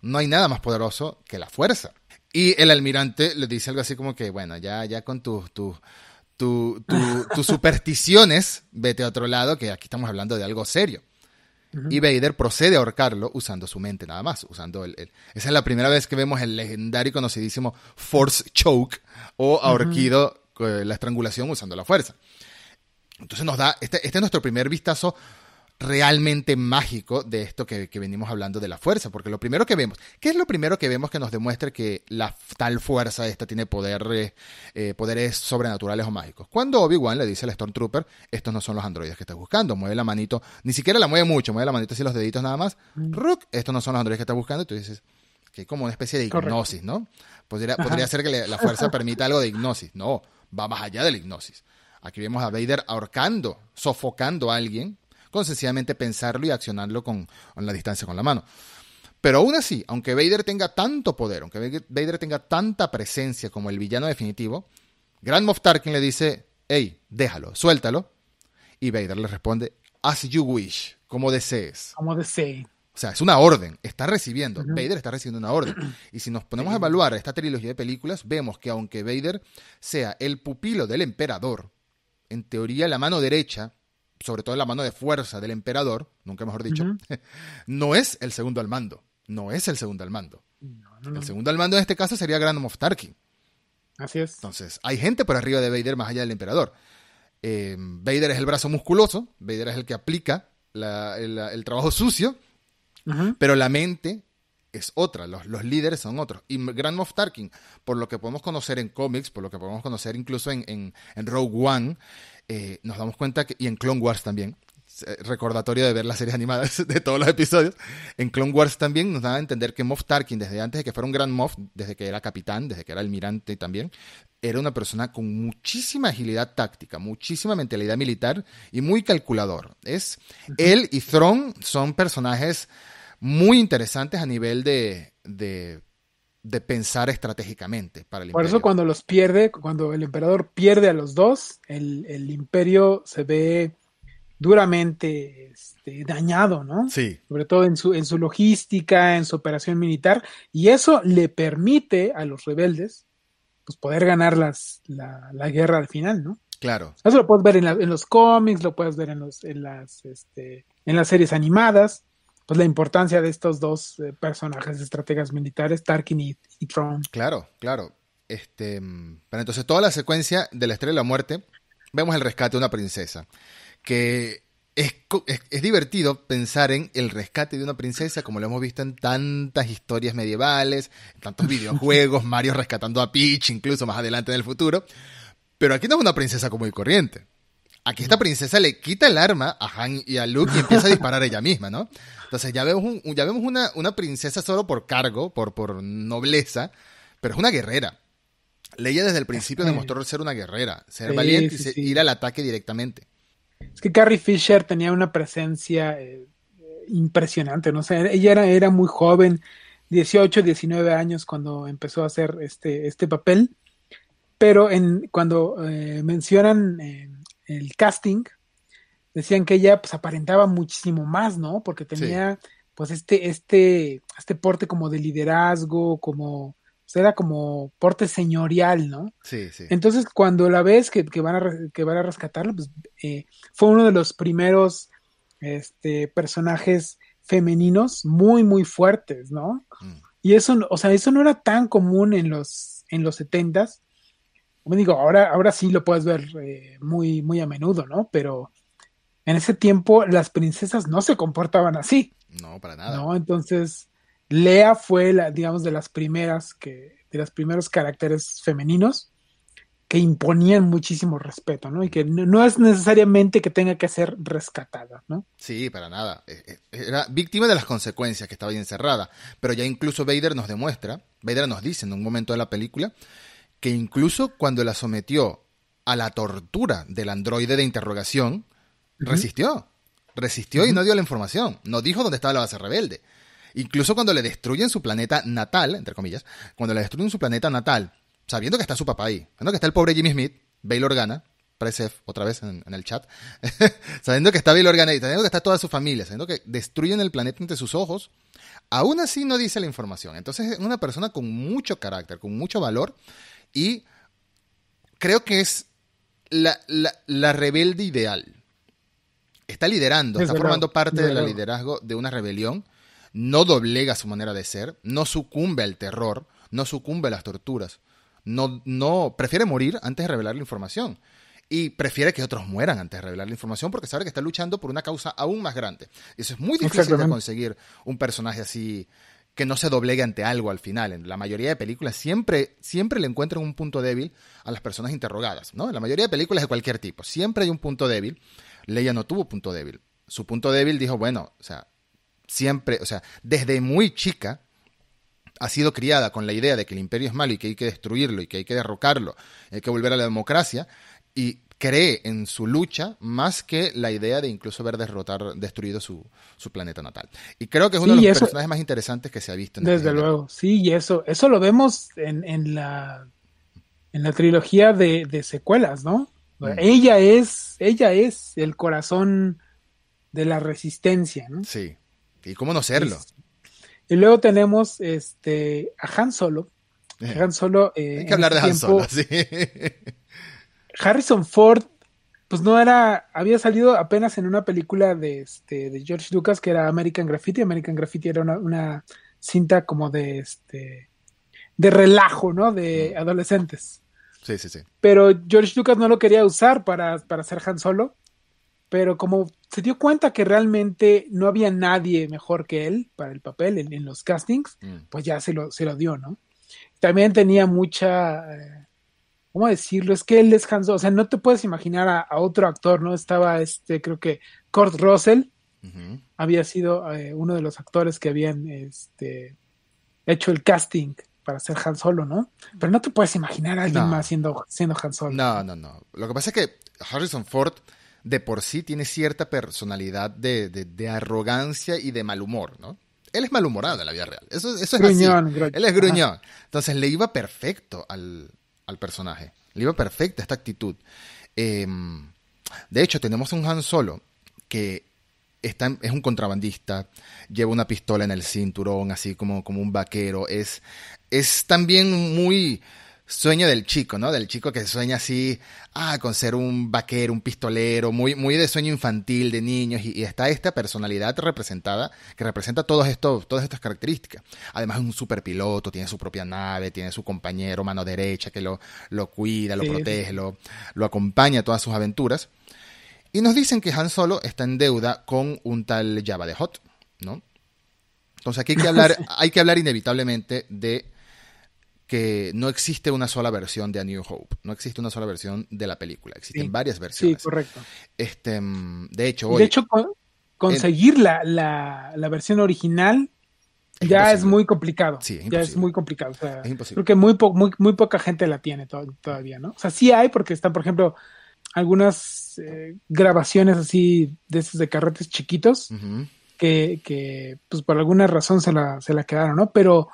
no hay nada más poderoso que la fuerza. Y el almirante le dice algo así como que, bueno, ya, ya con *laughs* tus tu, supersticiones, vete a otro lado, que aquí estamos hablando de algo serio. Y Vader procede a ahorcarlo usando su mente nada más, usando el, Esa es la primera vez que vemos el legendario y conocidísimo Force Choke o ahorquido, eh, la estrangulación usando la fuerza. Entonces nos da, este, este es nuestro primer vistazo realmente mágico de esto que, venimos hablando de la fuerza, porque lo primero que vemos, ¿qué es lo primero que vemos que nos demuestra que la tal fuerza esta tiene poder, eh, poderes sobrenaturales o mágicos? Cuando Obi-Wan le dice al Stormtrooper, estos no son los androides que estás buscando, mueve la manito, ni siquiera la mueve mucho, mueve la manito así los deditos nada más, mm. Rook, estos no son los androides que estás buscando, y tú dices, que hay como una especie de hipnosis, ¿no? Podría, podría ser que la fuerza *laughs* permita algo de hipnosis, no, va más allá de la hipnosis. Aquí vemos a Vader ahorcando, sofocando a alguien con sencillamente pensarlo y accionarlo con, la distancia con la mano. Pero aún así, aunque Vader tenga tanto poder, aunque Vader tenga tanta presencia como el villano definitivo, Grand Moff Tarkin le dice, hey, déjalo, suéltalo. Y Vader le responde, as you wish, como desees. Como desees. O sea, es una orden, está recibiendo, Vader está recibiendo una orden. *clears throat* Y si nos ponemos a evaluar esta trilogía de películas, vemos que aunque Vader sea el pupilo del emperador, en teoría la mano derecha sobre todo en la mano de fuerza del emperador, nunca mejor dicho, *laughs* no es el segundo al mando. No es el segundo al mando. El segundo al mando en este caso sería Grand Moff Tarkin. Así es. Entonces, hay gente por arriba de Vader más allá del emperador. Eh, Vader es el brazo musculoso, Vader es el que aplica el, trabajo sucio, pero la mente es otra, los, líderes son otros. Y Grand Moff Tarkin, por lo que podemos conocer en cómics, por lo que podemos conocer incluso en, en, Rogue One, eh, nos damos cuenta que, y en Clone Wars también, eh, recordatorio de ver las series animadas *laughs* de todos los episodios. En Clone Wars también nos da a entender que Moff Tarkin, desde antes de que fuera un gran Moff, desde que era capitán, desde que era almirante también, era una persona con muchísima agilidad táctica, muchísima mentalidad militar y muy calculador. Es él y Thrawn son personajes muy interesantes a nivel de, de, pensar estratégicamente para el Por eso cuando los pierde, cuando el emperador pierde a los dos, el, el imperio se ve duramente este, dañado, ¿no? Sí. Sobre todo en su, en su logística, en su operación militar, y eso le permite a los rebeldes pues, poder ganar las, la, la guerra al final, ¿no? Claro. Eso lo puedes ver en, en los cómics, lo puedes ver en, los, en, las, este, en las series animadas, pues la importancia de estos dos eh, personajes estrategas militares, Tarkin y, y Tron. Claro, claro. Este, pero entonces toda la secuencia de la estrella de la muerte, vemos el rescate de una princesa que es, es, divertido pensar en el rescate de una princesa, como lo hemos visto en tantas historias medievales, en tantos *laughs* videojuegos, Mario rescatando a Peach, incluso más adelante en el futuro. Pero aquí no es una princesa como y corriente. Aquí esta princesa le quita el arma a Han y a Luke y empieza a disparar ella misma, ¿no? Entonces ya vemos, un, ya vemos una, una, princesa solo por cargo, por, por nobleza, pero es una guerrera. Leia desde el principio demostró ser una guerrera, ser valiente y ir al ataque directamente. Es que Carrie Fisher tenía una presencia eh, impresionante, ¿no? sé, ella era, era muy joven, 18, 19 años cuando empezó a hacer este, este papel, pero en, cuando eh, mencionan eh, el casting, decían que ella pues aparentaba muchísimo más, ¿no? Porque tenía pues este, este, este porte como de liderazgo, como pues, era como porte señorial, ¿no? Sí, sí. Entonces, cuando la ves que, van, a, que van a rescatarlo, pues eh, fue uno de los primeros este, personajes femeninos muy, muy fuertes, ¿no? Mm. Y eso, o sea, eso no era tan común en los, en los setentas. Como digo, ahora, ahora sí lo puedes ver eh, muy, muy a menudo, ¿no? Pero en ese tiempo las princesas no se comportaban así. No, para nada. ¿no? Entonces, Lea fue, la, digamos, de las primeras que, de los primeros caracteres femeninos que imponían muchísimo respeto, ¿no? Y que no, es necesariamente que tenga que ser rescatada, ¿no? Sí, para nada. E, e, era víctima de las consecuencias que estaba ahí encerrada. Pero ya incluso Vader nos demuestra, Vader nos dice en un momento de la película, que incluso cuando la sometió a la tortura del androide de interrogación, resistió. Resistió y no dio la información. No dijo dónde estaba la base rebelde. Incluso cuando le destruyen su planeta natal, entre comillas, cuando le destruyen su planeta natal, sabiendo que está su papá ahí, sabiendo que está el pobre Jimmy Smith, Bail Organa, Presef, otra vez en, el chat, *laughs* sabiendo que está Bail Organa y sabiendo que está toda su familia, sabiendo que destruyen el planeta entre sus ojos, aún así no dice la información. Entonces es una persona con mucho carácter, con mucho valor y creo que es la, la, rebelde ideal. Está liderando, está formando parte del liderazgo de una rebelión no doblega su manera de ser, no sucumbe al terror, no sucumbe a las torturas, no, no prefiere morir antes de revelar la información. Y prefiere que otros mueran antes de revelar la información porque sabe que está luchando por una causa aún más grande. Eso es muy difícil de conseguir un personaje así que no se doblegue ante algo al final. En la mayoría de películas siempre, siempre le encuentran un punto débil a las personas interrogadas, ¿no? En la mayoría de películas de cualquier tipo, siempre hay un punto débil. Leia no tuvo punto débil. Su punto débil dijo, bueno, o sea, siempre, o sea, desde muy chica ha sido criada con la idea de que el imperio es malo y que hay que destruirlo y que hay que derrocarlo, hay que volver a la democracia y cree en su lucha más que la idea de incluso haber derrotado, destruido su, su planeta natal. Y creo que es uno de los personajes más interesantes que se ha visto. En desde luego, sí, y eso, eso lo vemos en, en la en la trilogía de, de secuelas, ¿no? Mm. Ella es, ella es el corazón de la resistencia, ¿no? Sí. ¿Y cómo no serlo? Y luego tenemos este, a Han Solo. Eh. Han Solo. Eh, Hay que hablar de Han Solo, sí. *laughs* Harrison Ford, pues no era. Había salido apenas en una película de, este, de George Lucas que era American Graffiti. American Graffiti era una, cinta como de este de relajo, ¿no? De adolescentes. Sí, sí, sí. Pero George Lucas no lo quería usar para, para hacer Han Solo, pero como se dio cuenta que realmente no había nadie mejor que él para el papel en, los castings, Mm. pues ya se lo, se lo dio, ¿no? También tenía mucha, eh, ¿cómo decirlo? Es que él es Han Solo, o sea, no te puedes imaginar a, a otro actor, ¿no? Estaba este, creo que Kurt Russell, había sido eh, uno de los actores que habían este, hecho el casting para ser Han Solo, ¿no? Pero no te puedes imaginar a alguien No. más siendo, siendo Han Solo. No, no, no. Lo que pasa es que Harrison Ford de por sí tiene cierta personalidad de, de- de arrogancia y de mal humor, ¿no? Él es malhumorado en la vida real. Eso, eso es Gruñón, así. gruñón. Él es gruñón. Entonces le iba perfecto al, al personaje. Le iba perfecta esta actitud. Eh, de hecho, tenemos un Han Solo que está, es un contrabandista, lleva una pistola en el cinturón, así como, como un vaquero. Es, es también muy sueño del chico, ¿no? Del chico que sueña así, ah, con ser un vaquero, un pistolero, muy, muy de sueño infantil de niños, y, y está esta personalidad representada, que representa todos estos, todas estas características. Además es un superpiloto, tiene su propia nave, tiene su compañero mano derecha que lo, lo cuida, lo Sí. protege, lo, lo acompaña a todas sus aventuras. Y nos dicen que Han Solo está en deuda con un tal Java de Hot, ¿no? Entonces aquí hay que hablar, *laughs* hay que hablar inevitablemente de que no existe una sola versión de A New Hope, no existe una sola versión de la película, existen Sí. varias Sí, versiones. correcto. este, mm, de hecho, hoy de hecho, con- conseguir la, la, la versión original Es ya es muy complicado. Sí, es ya es muy complicado. o sea, Es imposible. Creo que muy, po- muy, muy poca gente la tiene to- todavía, ¿no? O sea, sí hay porque están, por ejemplo, algunas eh, grabaciones así de esos de carretes chiquitos que, que, pues por alguna razón se la, se la quedaron, ¿no? Pero,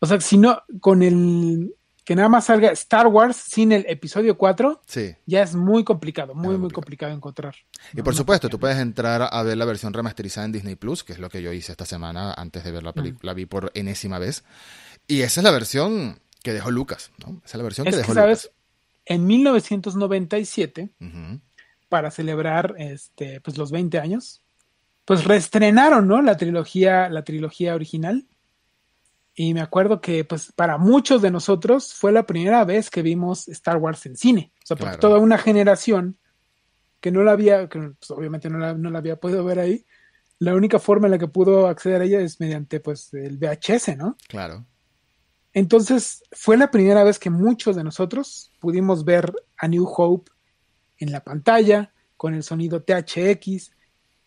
o sea, si no, con el que nada más salga Star Wars sin el episodio 4, Sí. ya es muy complicado, muy, muy muy complicado. encontrar. Y ¿no? por supuesto, tú puedes entrar a ver la versión remasterizada en Disney Plus, que es lo que yo hice esta semana antes de ver la película, la vi por enésima vez. Y esa es la versión que dejó Lucas, ¿no? Esa es la versión Es que que, dejó ¿sabes? En 1997, Lucas. Ujú. para celebrar este, pues los 20 años, pues reestrenaron, ¿no? La trilogía, la trilogía original. Y me acuerdo que, pues, para muchos de nosotros fue la primera vez que vimos Star Wars en cine. O sea, porque Claro. toda una generación que no la había, que pues, obviamente no la, no la había podido ver ahí, la única forma en la que pudo acceder a ella es mediante, pues, el VHS, ¿no? Claro. Entonces, fue la primera vez que muchos de nosotros pudimos ver a New Hope en la pantalla, con el sonido THX,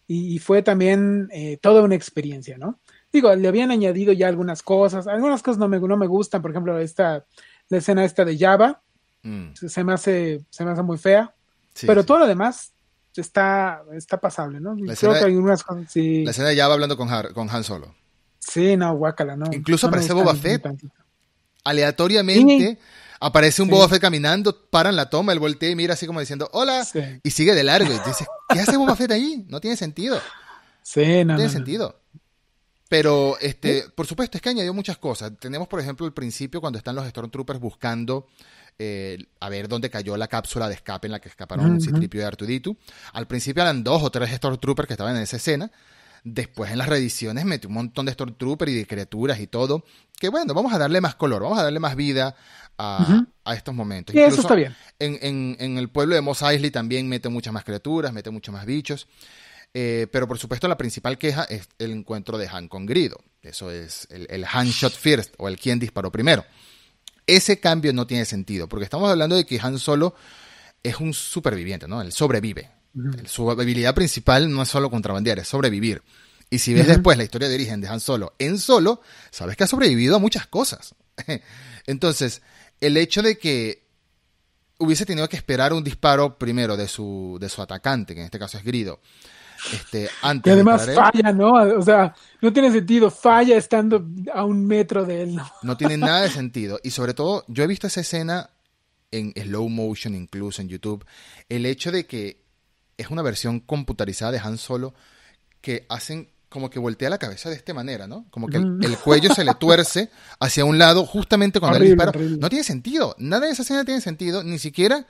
y, y fue también eh, toda una experiencia, ¿no? Digo, le habían añadido ya algunas cosas, algunas cosas no me, no me gustan, por ejemplo, esta, la escena esta de Java, Mm, se, me hace, se me hace muy fea, sí, pero sí. todo lo demás está, está pasable, ¿no? La Creo que algunas cosas sí, La escena de Java hablando con, Har- con Han Solo. sí, no, guácala, ¿no? Incluso No aparece Boba Fett. Aleatoriamente aparece un Sí. Boba Fett caminando, paran la toma, él voltea y mira así como diciendo, hola, Sí, y sigue de largo. Y dices, ¿qué hace Boba Fett ahí? No tiene sentido. sí, no, No tiene no. sentido. Pero, este, por supuesto, es que añadió muchas cosas. Tenemos, por ejemplo, el principio cuando están los Stormtroopers buscando eh, a ver dónde cayó la cápsula de escape en la que escaparon Ujú. Citripio y Artuditu. Al principio eran dos o tres Stormtroopers que estaban en esa escena. Después en las reediciones metió un montón de Stormtroopers y de criaturas y todo. Que bueno, vamos a darle más color, vamos a darle más vida a, a estos momentos. Sí, eso está bien. en, en- en el pueblo de Mos Eisley también mete muchas más criaturas, mete muchos más bichos. Eh, pero por supuesto la principal queja es el encuentro de Han con Grido. Eso es el, el Han shot first o el quien disparó primero. Ese cambio no tiene sentido porque estamos hablando de que Han Solo es un superviviente, ¿no? Él sobrevive. Su habilidad principal no es solo contrabandear, es sobrevivir. Y si ves después la historia de origen de Han Solo en Solo, sabes que ha sobrevivido a muchas cosas. *laughs* Entonces, el hecho de que hubiese tenido que esperar un disparo primero de su, de su atacante, que en este caso es Grido, este, antes Y además de él, falla, ¿no? O sea, no tiene sentido, falla estando a un metro de él, ¿no? no tiene nada de sentido. Y sobre todo, yo he visto esa escena en slow motion, incluso en YouTube, el hecho de que es una versión computarizada de Han Solo que hacen como que voltea la cabeza de esta manera, ¿no? Como que el, el cuello se le tuerce hacia un lado justamente cuando él Horrible, dispara. horrible. No tiene sentido. Nada de esa escena tiene sentido. Ni siquiera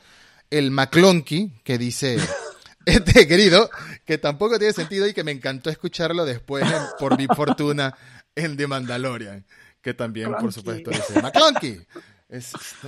el McClunky que dice *laughs* este querido, que tampoco tiene sentido y que me encantó escucharlo después por mi fortuna en The Mandalorian, que también, por supuesto, dice McClunky.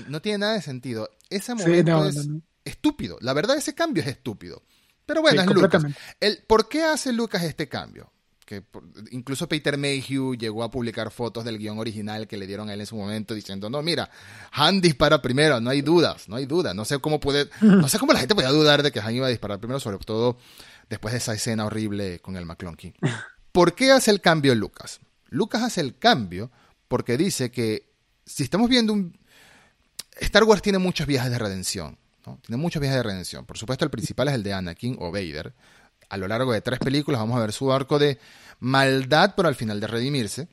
no tiene nada de sentido. Ese momento es estúpido. La verdad, ese cambio es estúpido. Pero bueno, es Lucas. El, ¿Por qué hace Lucas este cambio? Que incluso Peter Mayhew llegó a publicar fotos del guion original que le dieron a él en su momento diciendo, no, mira, Han dispara primero, no hay dudas, no hay dudas. No sé cómo puede, no sé cómo la gente podía dudar de que Han iba a disparar primero, sobre todo después de esa escena horrible con el McClunky. *laughs* ¿Por qué hace el cambio Lucas? Lucas hace el cambio porque dice que si estamos viendo un... Star Wars tiene muchos viajes de redención. Tiene muchos viajes de redención. Por supuesto, el principal es el de Anakin o Vader. A lo largo de tres películas vamos a ver su arco de maldad, pero al final de redimirse.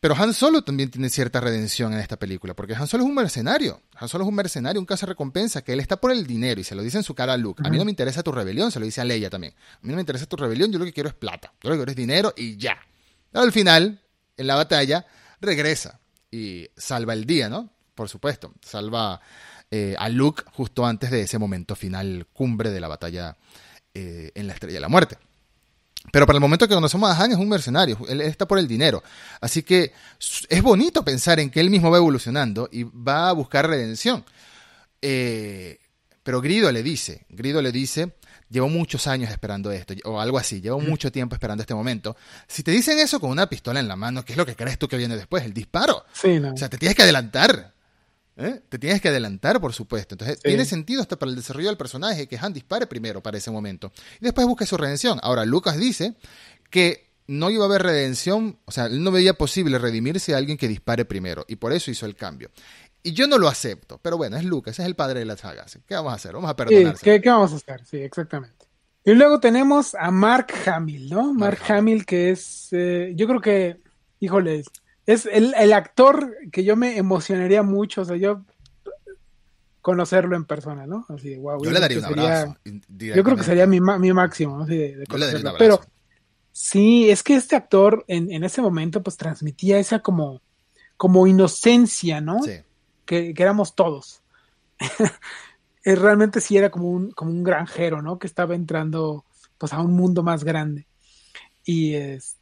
Pero Han Solo también tiene cierta redención en esta película, porque Han Solo es un mercenario. Han Solo es un mercenario, un caso recompensa, que él está por el dinero y se lo dice en su cara a Luke. A mí no me interesa tu rebelión, se lo dice a Leia también. A mí no me interesa tu rebelión, yo lo que quiero es plata. Yo lo que quiero es dinero y ya. Pero al final, en la batalla, regresa y salva el día, ¿no? Por supuesto, salva eh, a Luke justo antes de ese momento final cumbre de la batalla eh, en la Estrella de la Muerte. Pero para el momento que conocemos a Han es un mercenario, él está por el dinero. Así que es bonito pensar en que él mismo va evolucionando y va a buscar redención. Eh, pero Grido le dice, Grido le dice, llevo muchos años esperando esto, o algo así, llevo mucho tiempo esperando este momento. Si te dicen eso con una pistola en la mano, ¿qué es lo que crees tú que viene después? El disparo. O sea, te tienes que adelantar. ¿Eh? Te tienes que adelantar, por supuesto. Entonces, tiene sentido hasta para el desarrollo del personaje que Han dispare primero para ese momento. Y después busque su redención. Ahora, Lucas dice que no iba a haber redención, o sea, él no veía posible redimirse a alguien que dispare primero. Y por eso hizo el cambio. Y yo no lo acepto. Pero bueno, es Lucas, es el padre de las sagas. ¿Qué vamos a hacer? Vamos a perdonarse. ¿qué, vamos a hacer? Sí, exactamente. Y luego tenemos a Mark Hamill, ¿no? Mark, Hamill, que es, eh, yo creo que, híjole, es el, el, actor que yo me emocionaría mucho, o sea, yo conocerlo en persona, ¿no? Así de wow. Yo le daría un abrazo. Yo creo que sería mi, mi máximo, ¿no? Así de, Pero sí, es que este actor en, en ese momento pues transmitía esa como, como inocencia, ¿no? Sí. Que, que éramos todos. *laughs* Realmente sí era como un, como un granjero, ¿no? Que estaba entrando pues a un mundo más grande. Y este,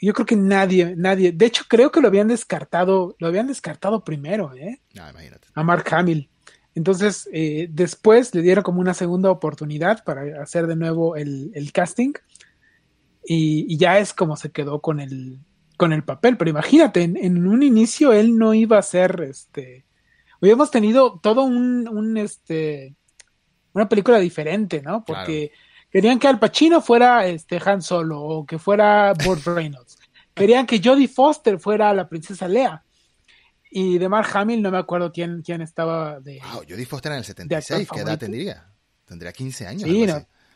yo creo que nadie, nadie, de hecho creo que lo habían descartado, lo habían descartado primero, ¿eh? Ah, imagínate. A Mark Hamill. Entonces, eh, después le dieron como una segunda oportunidad para hacer de nuevo el, casting. Y, ya es como se quedó con el, con el papel. Pero imagínate, en, un inicio él no iba a ser este. Hubiéramos tenido todo un, un este. una película diferente, ¿no? Porque querían que Al Pacino fuera este Han Solo o que fuera Burt Reynolds. querían que Jodie Foster fuera la princesa Lea. Y de Mark Hamill no me acuerdo quién, quién estaba de. Wow, Jodie Foster en el 76, ¿qué edad tendría? Tendría 15 años. Sí,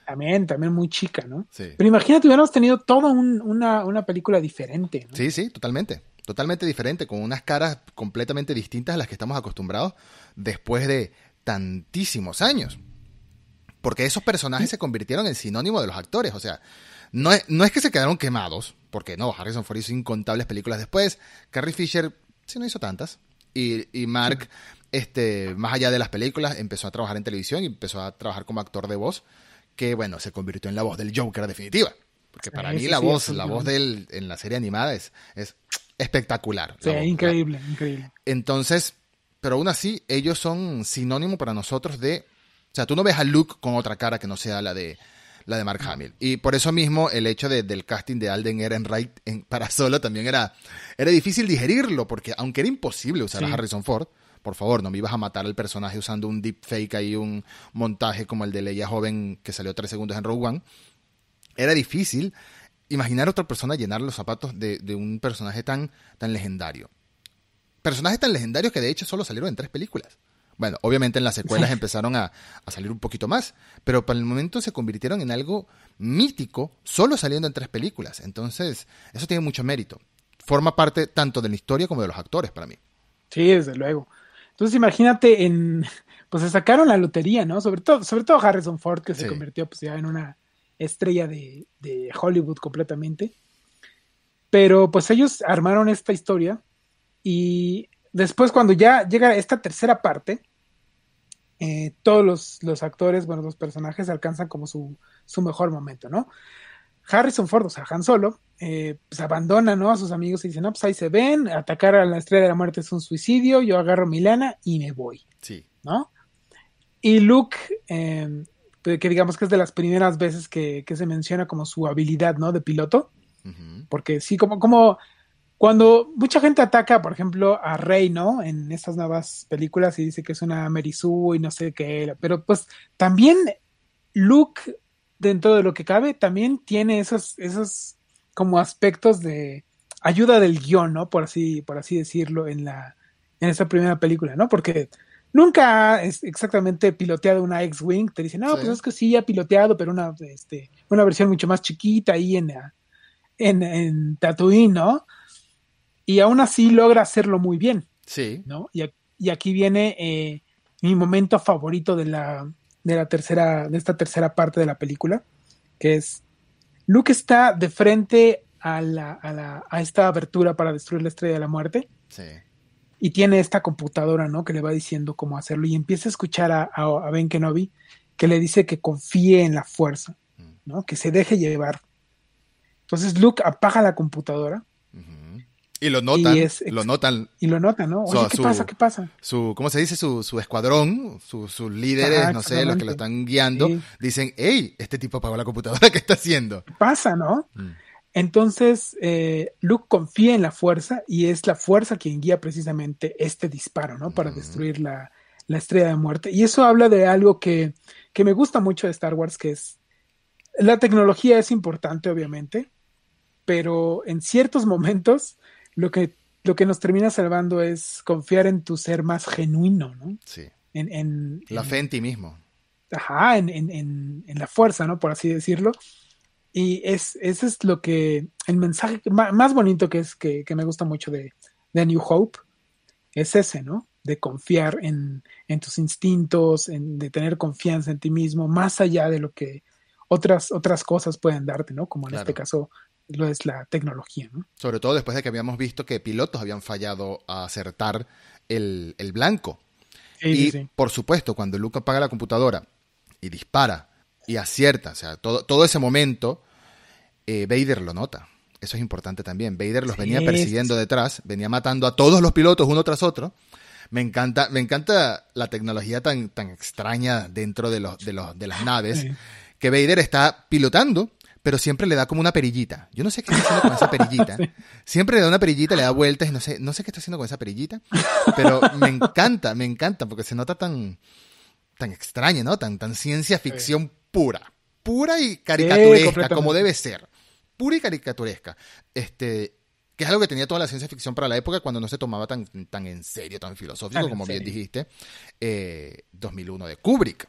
también, también muy chica, ¿no? Sí. Pero imagínate, hubiéramos tenido toda una, una, película diferente. Sí, sí, totalmente. Totalmente diferente, con unas caras completamente distintas a las que estamos acostumbrados después de tantísimos años. Porque esos personajes se convirtieron en sinónimo de los actores. O sea, no es, no es que se quedaron quemados, porque no, Harrison Ford hizo incontables películas después. Carrie Fisher sí no hizo tantas. Y, y Mark, este, más allá de las películas, empezó a trabajar en televisión y empezó a trabajar como actor de voz, que bueno, se convirtió en la voz del Joker definitiva. Porque para mí la voz, la voz de él en la serie animada es, es espectacular. Sí, increíble, increíble. Entonces, pero aún así, ellos son sinónimo para nosotros de. O sea, tú no ves a Luke con otra cara que no sea la de la de Mark Hamill. Y por eso mismo el hecho de, del casting de Alden Ehrenreich en, para solo también era, era difícil digerirlo, porque aunque era imposible usar a Harrison Ford, por favor, no me ibas a matar al personaje usando un deepfake ahí, un montaje como el de Leia Joven que salió tres segundos en Rogue One, era difícil imaginar a otra persona llenar los zapatos de, de un personaje tan, tan legendario. Personajes tan legendarios que de hecho solo salieron en tres películas. Bueno, obviamente en las secuelas empezaron a, salir un poquito más, pero para el momento se convirtieron en algo mítico, solo saliendo en tres películas. Entonces, eso tiene mucho mérito. Forma parte tanto de la historia como de los actores para mí. Sí, desde luego. Entonces, imagínate en. *laughs* Pues se sacaron la lotería, ¿no? Sobre todo, sobre todo Harrison Ford, que se convirtió pues ya en una estrella de, de Hollywood completamente. Pero pues ellos armaron esta historia y después cuando ya llega esta tercera parte, eh, todos los, los, actores, bueno, los personajes alcanzan como su, su mejor momento, ¿no? Harrison Ford, o sea, Han Solo, eh, pues abandona, ¿no? A sus amigos y dice, no, pues ahí se ven, atacar a la estrella de la muerte es un suicidio, yo agarro mi lana y me voy. Sí. ¿No? Y Luke, eh, que digamos que es de las primeras veces que, que, se menciona como su habilidad, ¿no? De piloto. Uh -huh. Porque sí, como, como cuando mucha gente ataca, por ejemplo, a Rey, ¿no? En estas nuevas películas y dice que es una Merisu y no sé qué, pero pues también Luke, dentro de lo que cabe, también tiene esos, esos como aspectos de ayuda del guion, ¿no? Por así, por así decirlo, en la, en esta primera película, ¿no? Porque nunca es exactamente piloteado una X-Wing, te dicen, no, sí. pues es que sí ha piloteado, pero una, este, una versión mucho más chiquita ahí en, en, en Tatooine, ¿no? Y aún así logra hacerlo muy bien. Sí. ¿no? Y, y aquí viene eh, mi momento favorito de la, de la tercera, de esta tercera parte de la película, que es Luke está de frente a, la, a, la, a esta abertura para destruir la estrella de la muerte. Sí. Y tiene esta computadora, ¿no? Que le va diciendo cómo hacerlo. Y empieza a escuchar a, a, a Ben Kenobi que le dice que confíe en la fuerza, ¿no? Que se deje llevar. Entonces Luke apaga la computadora. Y lo notan, y es, lo notan. Y lo notan, ¿no? Oye, so, ¿qué su, pasa? ¿Qué pasa? Su, ¿cómo se dice? Su, su escuadrón, sus su líderes, no sé, los que lo están guiando, sí. dicen, hey, este tipo apagó la computadora, *laughs* ¿qué está haciendo? ¿Qué pasa, no? Mm. Entonces, eh, Luke confía en la fuerza y es la fuerza quien guía precisamente este disparo, ¿no? Para mm. destruir la, la, estrella de muerte. Y eso habla de algo que, que me gusta mucho de Star Wars, que es, la tecnología es importante, obviamente, pero en ciertos momentos lo que, lo que nos termina salvando es confiar en tu ser más genuino, ¿no? Sí. En, en, la en, fe en ti mismo. Ajá, en, en, la fuerza, ¿no? Por así decirlo. Y es, ese es lo que, el mensaje más bonito que es, que, que me gusta mucho de, de, New Hope, es ese, ¿no? De confiar en, en tus instintos, en, de tener confianza en ti mismo, más allá de lo que otras, otras cosas pueden darte, ¿no? Como en claro. este caso lo es la tecnología. ¿no? Sobre todo después de que habíamos visto que pilotos habían fallado a acertar el, el blanco. Sí, y sí, por supuesto, cuando Luke apaga la computadora y dispara y acierta, o sea, todo, todo ese momento, eh, Vader lo nota. Eso es importante también. Vader los venía persiguiendo detrás, venía matando a todos los pilotos uno tras otro. Me encanta, me encanta la tecnología tan, tan extraña dentro de, los, de, los, de las naves, que Vader está pilotando pero siempre le da como una perillita. Yo no sé qué está haciendo con esa *laughs* perillita. Siempre le da una perillita, le da vueltas y no sé, no sé qué está haciendo con esa perillita. Pero me encanta, me encanta, porque se nota tan, tan extraña, ¿no? Tan, tan ciencia ficción pura. Pura y caricaturesca, sí, como debe ser. Pura y caricaturesca. Este, que es algo que tenía toda la ciencia ficción para la época cuando no se tomaba tan, tan en serio, tan filosófico, como bien dijiste, eh, 2001 de Kubrick.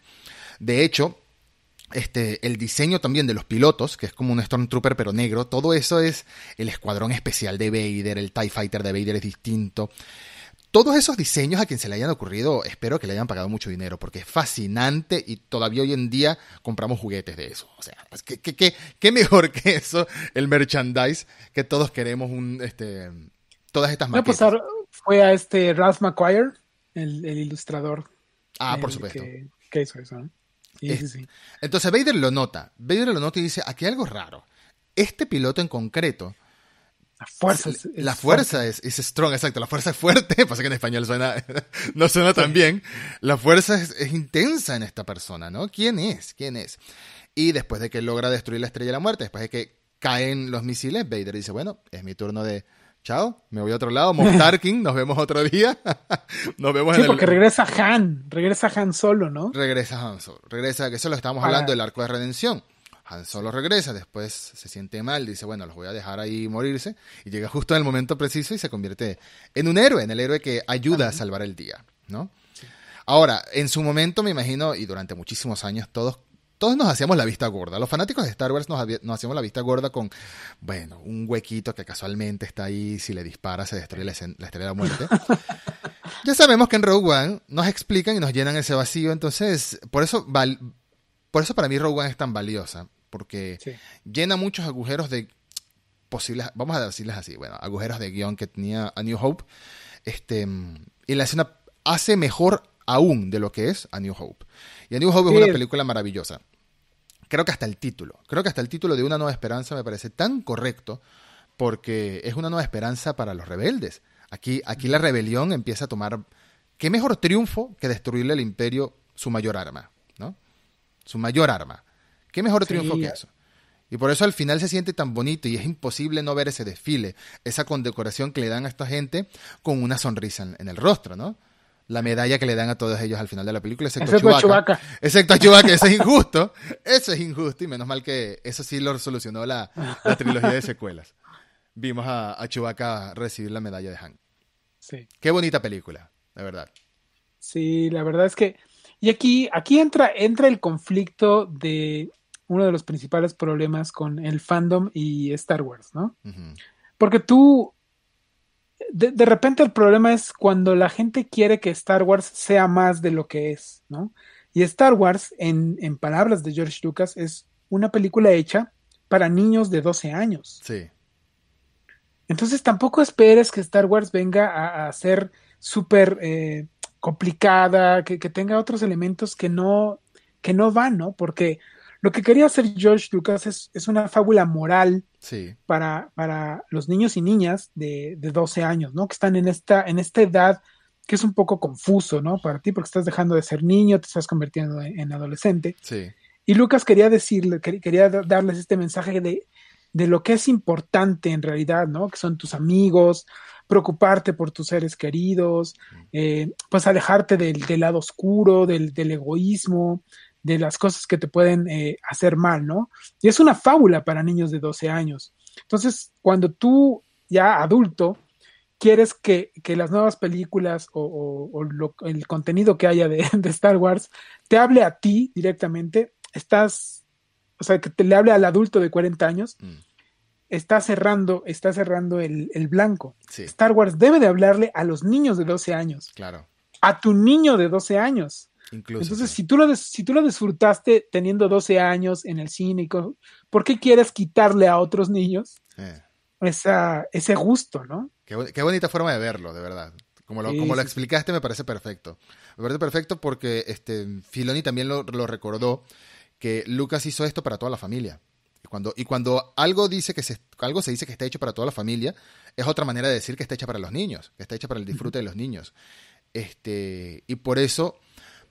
De hecho, este, el diseño también de los pilotos, que es como un Stormtrooper pero negro, todo eso es el escuadrón especial de Vader, el TIE Fighter de Vader es distinto. Todos esos diseños a quien se le hayan ocurrido, espero que le hayan pagado mucho dinero, porque es fascinante y todavía hoy en día compramos juguetes de eso. O sea, ¿qué, qué, qué, qué mejor que eso, el merchandise, que todos queremos un, este, todas estas maquetas. No, pues fue a este Ralph McQuire, el, el ilustrador. Ah, por supuesto. Que, que hizo eso, ¿no? Sí, es, sí, sí. Entonces Vader lo nota. Vader lo nota y dice, aquí hay algo raro. Este piloto en concreto... La fuerza es, La fuerza es, es, strong, exacto. La fuerza es fuerte. *laughs* Pasa que en español suena, *laughs* no suena tan bien. La fuerza es, es, intensa en esta persona, ¿no? ¿Quién es? ¿Quién es? Y después de que logra destruir la estrella de la muerte, después de que caen los misiles, Vader dice, bueno, es mi turno de, chao, me voy a otro lado, Moff Tarkin, nos vemos otro día. *laughs* nos vemos sí, en el... porque regresa Han, regresa Han solo, ¿no? Regresa Han solo, regresa, que eso lo estamos hablando del arco de redención. Han solo regresa, después se siente mal, dice, bueno, los voy a dejar ahí morirse, y llega justo en el momento preciso y se convierte en un héroe, en el héroe que ayuda a salvar el día, ¿no? Sí. Ahora, en su momento me imagino, y durante muchísimos años, todos todos nos hacíamos la vista gorda. Los fanáticos de Star Wars nos, nos, hacíamos la vista gorda con, bueno, un huequito que casualmente está ahí, si le dispara se destruye la, la estrella de la muerte. *laughs* ya sabemos que en Rogue One nos explican y nos llenan ese vacío, entonces, por eso, val, por eso para mí Rogue One es tan valiosa, porque sí. llena muchos agujeros de posibles, vamos a decirles así, bueno, agujeros de guion que tenía a New Hope, este, y la escena hace mejor aún de lo que es A New Hope. Y A New Hope es una película maravillosa. Creo que hasta el título, creo que hasta el título de Una Nueva Esperanza me parece tan correcto porque es una nueva esperanza para los rebeldes. Aquí, aquí la rebelión empieza a tomar... ¿Qué mejor triunfo que destruirle al imperio su mayor arma? ¿no? Su mayor arma. ¿Qué mejor triunfo que eso? Y por eso al final se siente tan bonito y es imposible no ver ese desfile, esa condecoración que le dan a esta gente con una sonrisa en, el rostro, ¿no? La medalla que le dan a todos ellos al final de la película, excepto, a Chewbacca. Excepto a Chewbacca, eso es injusto. Eso es injusto y menos mal que eso sí lo solucionó la, trilogía de secuelas. Vimos a, a Chewbacca recibir la medalla de Han. Sí. Qué bonita película, de verdad. Sí, la verdad es que... Y aquí, aquí entra, entra el conflicto de uno de los principales problemas con el fandom y Star Wars, ¿no? Porque tú, de, repente el problema es cuando la gente quiere que Star Wars sea más de lo que es, ¿no? Y Star Wars, en, en palabras de George Lucas, es una película hecha para niños de 12 años. Sí. Entonces tampoco esperes que Star Wars venga a, ser súper eh, complicada, que, que, tenga otros elementos que no, que no van, ¿no? Porque lo que quería hacer George Lucas es, una fábula moral para, para, los niños y niñas de, de, 12 años, ¿no? Que están en esta, en esta edad que es un poco confuso, ¿no? Para ti, porque estás dejando de ser niño, te estás convirtiendo en, adolescente. Sí. Y Lucas quería decirle, quería darles este mensaje de, de lo que es importante en realidad, ¿no? Que son tus amigos, preocuparte por tus seres queridos, eh, pues alejarte del, del lado oscuro, del, del, egoísmo, de las cosas que te pueden eh, hacer mal, ¿no? Y es una fábula para niños de 12 años. Entonces, cuando tú ya adulto quieres que, las nuevas películas o, el contenido que haya *laughs* de, Star Wars te hable a ti directamente, estás, o sea, que te le hable al adulto de 40 años, mm. está cerrando, está cerrando el, blanco. Star Wars debe de hablarle a los niños de 12 años. Claro. A tu niño de 12 años. Entonces, si, tú lo si tú lo disfrutaste teniendo 12 años en el cine, ¿por qué quieres quitarle a otros niños eh. esa, ese gusto, no? Qué, bonita forma de verlo, de verdad. Como lo, como lo explicaste, me parece perfecto. Me parece perfecto porque este, Filoni también lo, recordó que Lucas hizo esto para toda la familia. Y cuando, y cuando algo, dice que se, algo se dice que está hecho para toda la familia, es otra manera de decir que está hecha para los niños, que está hecha para el disfrute de los niños. Este, y por eso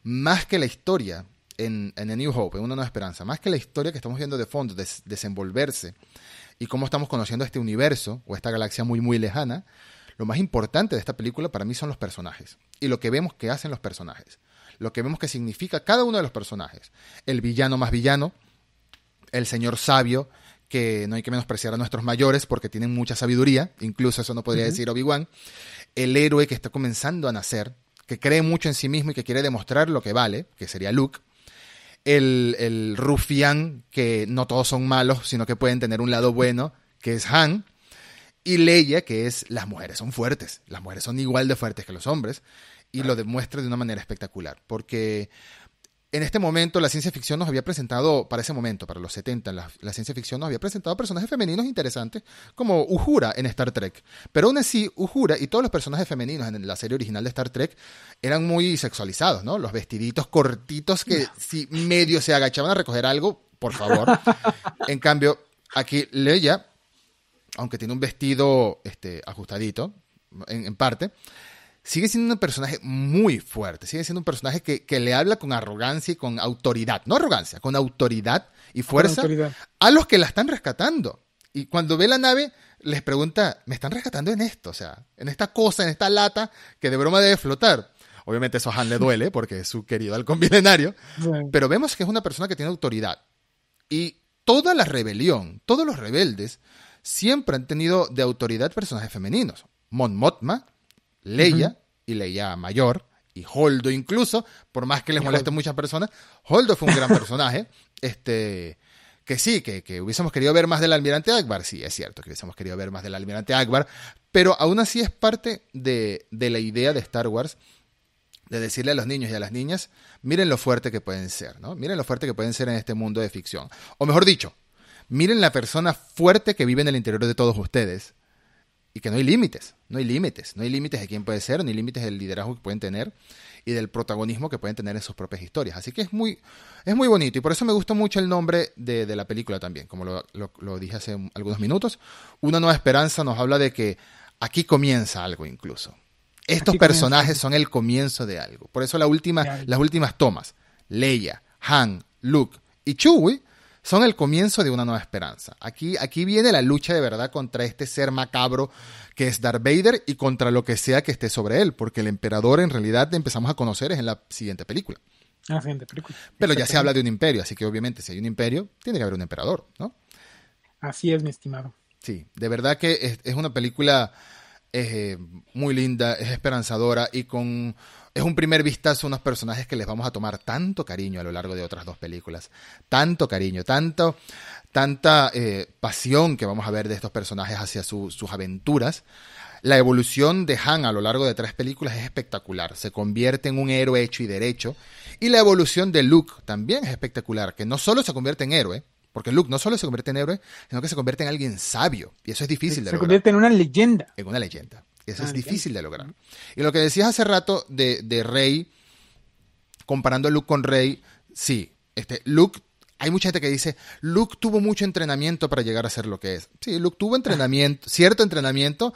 más que la historia en, en A New Hope, en Una Nueva Esperanza, más que la historia que estamos viendo de fondo, desenvolverse y cómo estamos conociendo este universo o esta galaxia muy, muy lejana, lo más importante de esta película para mí son los personajes y lo que vemos que hacen los personajes, lo que vemos que significa cada uno de los personajes. El villano más villano, el señor sabio, que no hay que menospreciar a nuestros mayores porque tienen mucha sabiduría, incluso eso no podría decir Obi-Wan, el héroe que está comenzando a nacer, que cree mucho en sí mismo y que quiere demostrar lo que vale, que sería Luke. El, el rufián, que no todos son malos, sino que pueden tener un lado bueno, que es Han. Y Leia, que es las mujeres son fuertes, las mujeres son igual de fuertes que los hombres, y lo demuestra de una manera espectacular, porque en este momento la ciencia ficción nos había presentado, para ese momento, para los 70, la, ciencia ficción nos había presentado personajes femeninos interesantes, como Uhura en Star Trek. Pero aún así, Uhura y todos los personajes femeninos en la serie original de Star Trek eran muy sexualizados, ¿no? Los vestiditos cortitos que si medio se agachaban a recoger algo, por favor. *laughs* en cambio, aquí Leia, aunque tiene un vestido este, ajustadito, en parte, sigue siendo un personaje muy fuerte, sigue siendo un personaje que, le habla con arrogancia y con autoridad, no arrogancia, con autoridad y fuerza a los que la están rescatando. Y cuando ve la nave, les pregunta, ¿me están rescatando en esto? O sea, en esta cosa, en esta lata que de broma debe flotar. Obviamente eso a Han le duele porque es su querido halcón milenario, pero vemos que es una persona que tiene autoridad. Y toda la rebelión, todos los rebeldes, siempre han tenido de autoridad personajes femeninos. Mon Mothma, Leia y Leia mayor, y Holdo incluso, por más que les moleste a muchas personas, Holdo fue un gran personaje, *laughs* este, que sí, que, que, hubiésemos querido ver más del almirante Akbar, sí, es cierto que hubiésemos querido ver más del almirante Akbar, pero aún así es parte de, de la idea de Star Wars de decirle a los niños y a las niñas, miren lo fuerte que pueden ser, ¿no? Miren lo fuerte que pueden ser en este mundo de ficción. O mejor dicho, miren la persona fuerte que vive en el interior de todos ustedes y que no hay límites, no hay límites, no hay límites de quién puede ser, ni límites del liderazgo que pueden tener y del protagonismo que pueden tener en sus propias historias. Así que es muy, es muy bonito y por eso me gusta mucho el nombre de, de la película también, como lo, lo, lo, dije hace algunos minutos. Una nueva esperanza nos habla de que aquí comienza algo incluso. Estos aquí personajes comienza. son el comienzo de algo. Por eso la última, las últimas tomas, Leia, Han, Luke y Chewie, son el comienzo de una nueva esperanza. Aquí, aquí viene la lucha de verdad contra este ser macabro que es Darth Vader y contra lo que sea que esté sobre él, porque el emperador en realidad empezamos a conocer es en la siguiente película. La siguiente película. Pero ya se habla de un imperio, así que obviamente si hay un imperio, tiene que haber un emperador, ¿no? Así es, mi estimado. Sí, de verdad que es, es una película eh, muy linda, es esperanzadora y con es un primer vistazo a unos personajes que les vamos a tomar tanto cariño a lo largo de otras dos películas. Tanto cariño, tanto, tanta eh, pasión que vamos a ver de estos personajes hacia su, sus aventuras. La evolución de Han a lo largo de tres películas es espectacular. Se convierte en un héroe hecho y derecho. Y la evolución de Luke también es espectacular, que no solo se convierte en héroe, porque Luke no solo se convierte en héroe, sino que se convierte en alguien sabio. Y eso es difícil se de se lograr. convierte en una leyenda. En una leyenda. Eso Ah, es bien. difícil de lograr. Y lo que decías hace rato de, de Rey, comparando a Luke con Rey, sí, este, Luke, hay mucha gente que dice, Luke tuvo mucho entrenamiento para llegar a ser lo que es. Sí, Luke tuvo entrenamiento, cierto entrenamiento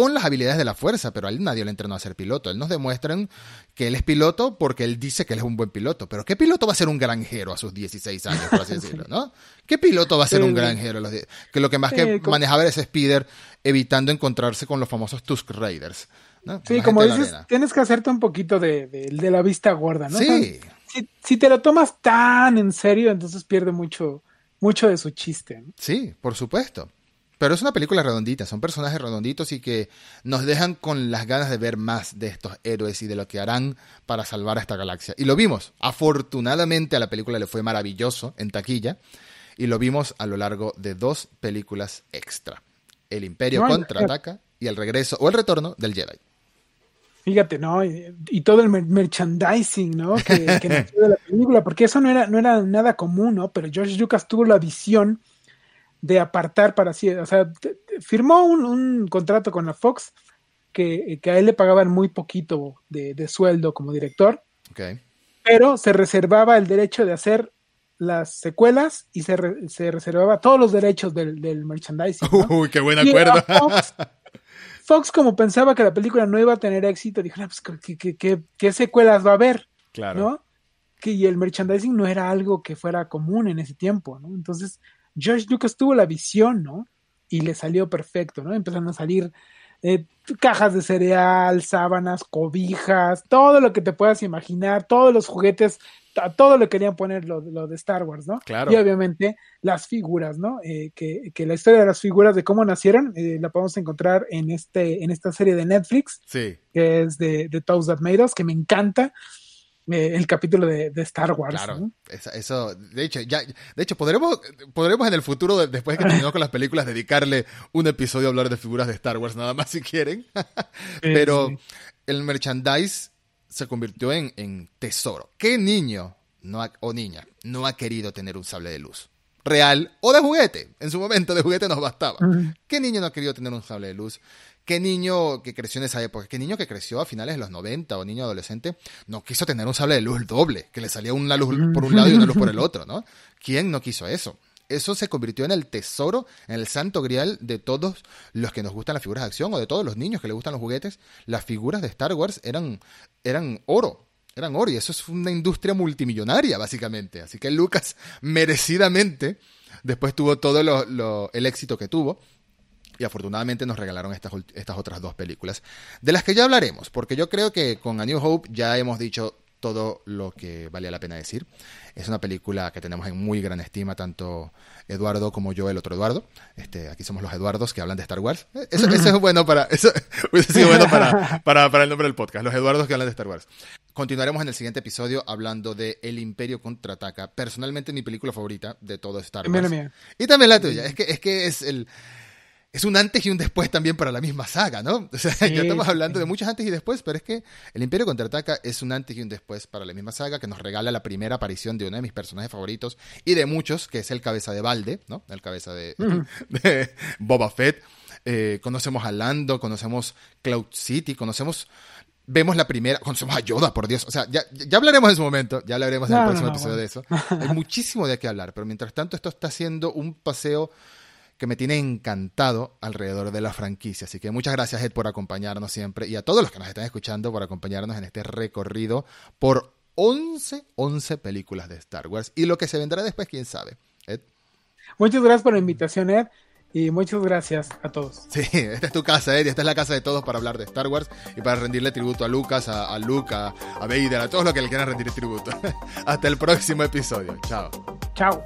con las habilidades de la fuerza, pero a él nadie le entrenó a ser piloto. Él nos demuestran que él es piloto porque él dice que él es un buen piloto. Pero ¿qué piloto va a ser un granjero a sus 16 años, por así *laughs* decirlo, no? ¿Qué piloto va a ser un granjero a los 10? Que lo que más que manejaba era ese speeder evitando encontrarse con los famosos Tusk Raiders. ¿no? Sí, como dices, tienes que hacerte un poquito de, de- de la vista gorda, ¿no? O sea, Sí, si, si te lo tomas tan en serio, entonces pierde mucho, mucho de su chiste. ¿no? sí, por supuesto. Pero es una película redondita, son personajes redonditos y que nos dejan con las ganas de ver más de estos héroes y de lo que harán para salvar a esta galaxia. Y lo vimos. Afortunadamente a la película le fue maravilloso en taquilla y lo vimos a lo largo de dos películas extra. El Imperio No, contraataca y el regreso o el retorno del Jedi. Fíjate, ¿no? Y, y todo el mer- merchandising, ¿no? Que, que *laughs* nació de la película, porque eso no era, no era nada común, ¿no? Pero George Lucas tuvo la visión de apartar para sí, o sea, firmó un, un contrato con la Fox que, que a él le pagaban muy poquito de, de sueldo como director, Ok. pero se reservaba el derecho de hacer las secuelas y se, re- se reservaba todos los derechos del, del merchandising. ¿no? Uy, qué buen acuerdo. *laughs* Fox, como pensaba que la película no iba a tener éxito, dijo, "No, pues, ¿qué, qué- qué- qué secuelas va a haber? claro. ¿no? Que y el merchandising no era algo que fuera común en ese tiempo, ¿no? Entonces, George Lucas tuvo la visión, ¿no? Y le salió perfecto, ¿no? Empezaron a salir eh, cajas de cereal, sábanas, cobijas, todo lo que te puedas imaginar, todos los juguetes, todo le querían poner lo, lo de Star Wars, ¿no? Claro. Y obviamente las figuras, ¿no? Eh, que, que la historia de las figuras de cómo nacieron eh, la podemos encontrar en, este, en esta serie de Netflix, Sí, que es de, de Toast That Made Us, que me encanta eh, el capítulo de, de Star Wars. Claro, eso, de hecho, ya, de hecho, podremos, podremos en el futuro, de- después que terminemos con las películas, dedicarle un episodio a hablar de figuras de Star Wars, nada más si quieren. *laughs* Pero sí. el merchandise se convirtió en, en tesoro. ¿Qué niño no ha- o niña no ha querido tener un sable de luz? Real o de juguete. En su momento de juguete nos bastaba. ¿Qué niño no ha querido tener un sable de luz? ¿Qué niño que creció en esa época? ¿Qué niño que creció a finales de los 90 o niño adolescente no quiso tener un sable de luz doble? Que le salía una luz por un lado y una luz por el otro, ¿no? ¿Quién no quiso eso? Eso se convirtió en el tesoro, en el santo grial de todos los que nos gustan las figuras de acción o de todos los niños que les gustan los juguetes. Las figuras de Star Wars eran, eran oro, eran oro y eso es una industria multimillonaria básicamente. Así que Lucas merecidamente después tuvo todo lo- el éxito que tuvo y afortunadamente nos regalaron estas, estas otras dos películas, de las que ya hablaremos, porque yo creo que con A New Hope ya hemos dicho todo lo que valía la pena decir. Es una película que tenemos en muy gran estima, tanto Eduardo como yo, el otro Eduardo. Este, aquí somos los Eduardos que hablan de Star Wars. Eh, Eso, eso es bueno para, eso *laughs* hubiese sido bueno para, para, para el nombre del podcast, los Eduardos que hablan de Star Wars. Continuaremos en el siguiente episodio hablando de El Imperio contraataca, personalmente mi película favorita de todo Star Wars. Mira, mira. Y también la tuya. Es que es, que es el. Es un antes y un después también para la misma saga, ¿no? O sea, *laughs* Sí, ya estamos hablando sí. de muchos antes y después, pero es que El Imperio Contraataca es un antes y un después para la misma saga que nos regala la primera aparición de uno de mis personajes favoritos y de muchos, que es el cabeza de balde, ¿no? El cabeza de, *laughs* Boba Fett. eh, conocemos a Lando, conocemos Cloud City, conocemos vemos la primera, conocemos a Yoda, por Dios. O sea, ya, ya hablaremos en su momento, ya hablaremos en el próximo episodio de eso. Hay muchísimo de qué hablar, pero mientras tanto esto está siendo un paseo que me tiene encantado alrededor de la franquicia. Así que muchas gracias, Ed, por acompañarnos siempre y a todos los que nos están escuchando por acompañarnos en este recorrido por 11, 11 películas de Star Wars. Y lo que se vendrá después, quién sabe. Ed. Muchas gracias por la invitación, Ed. Y muchas gracias a todos. Sí, esta es tu casa, Ed. Esta es la casa de todos para hablar de Star Wars y para rendirle tributo a Lucas, a, a Luke, a, a Vader, a todos los que le quieran rendir tributo. *laughs* Hasta el próximo episodio. Chao. Chao.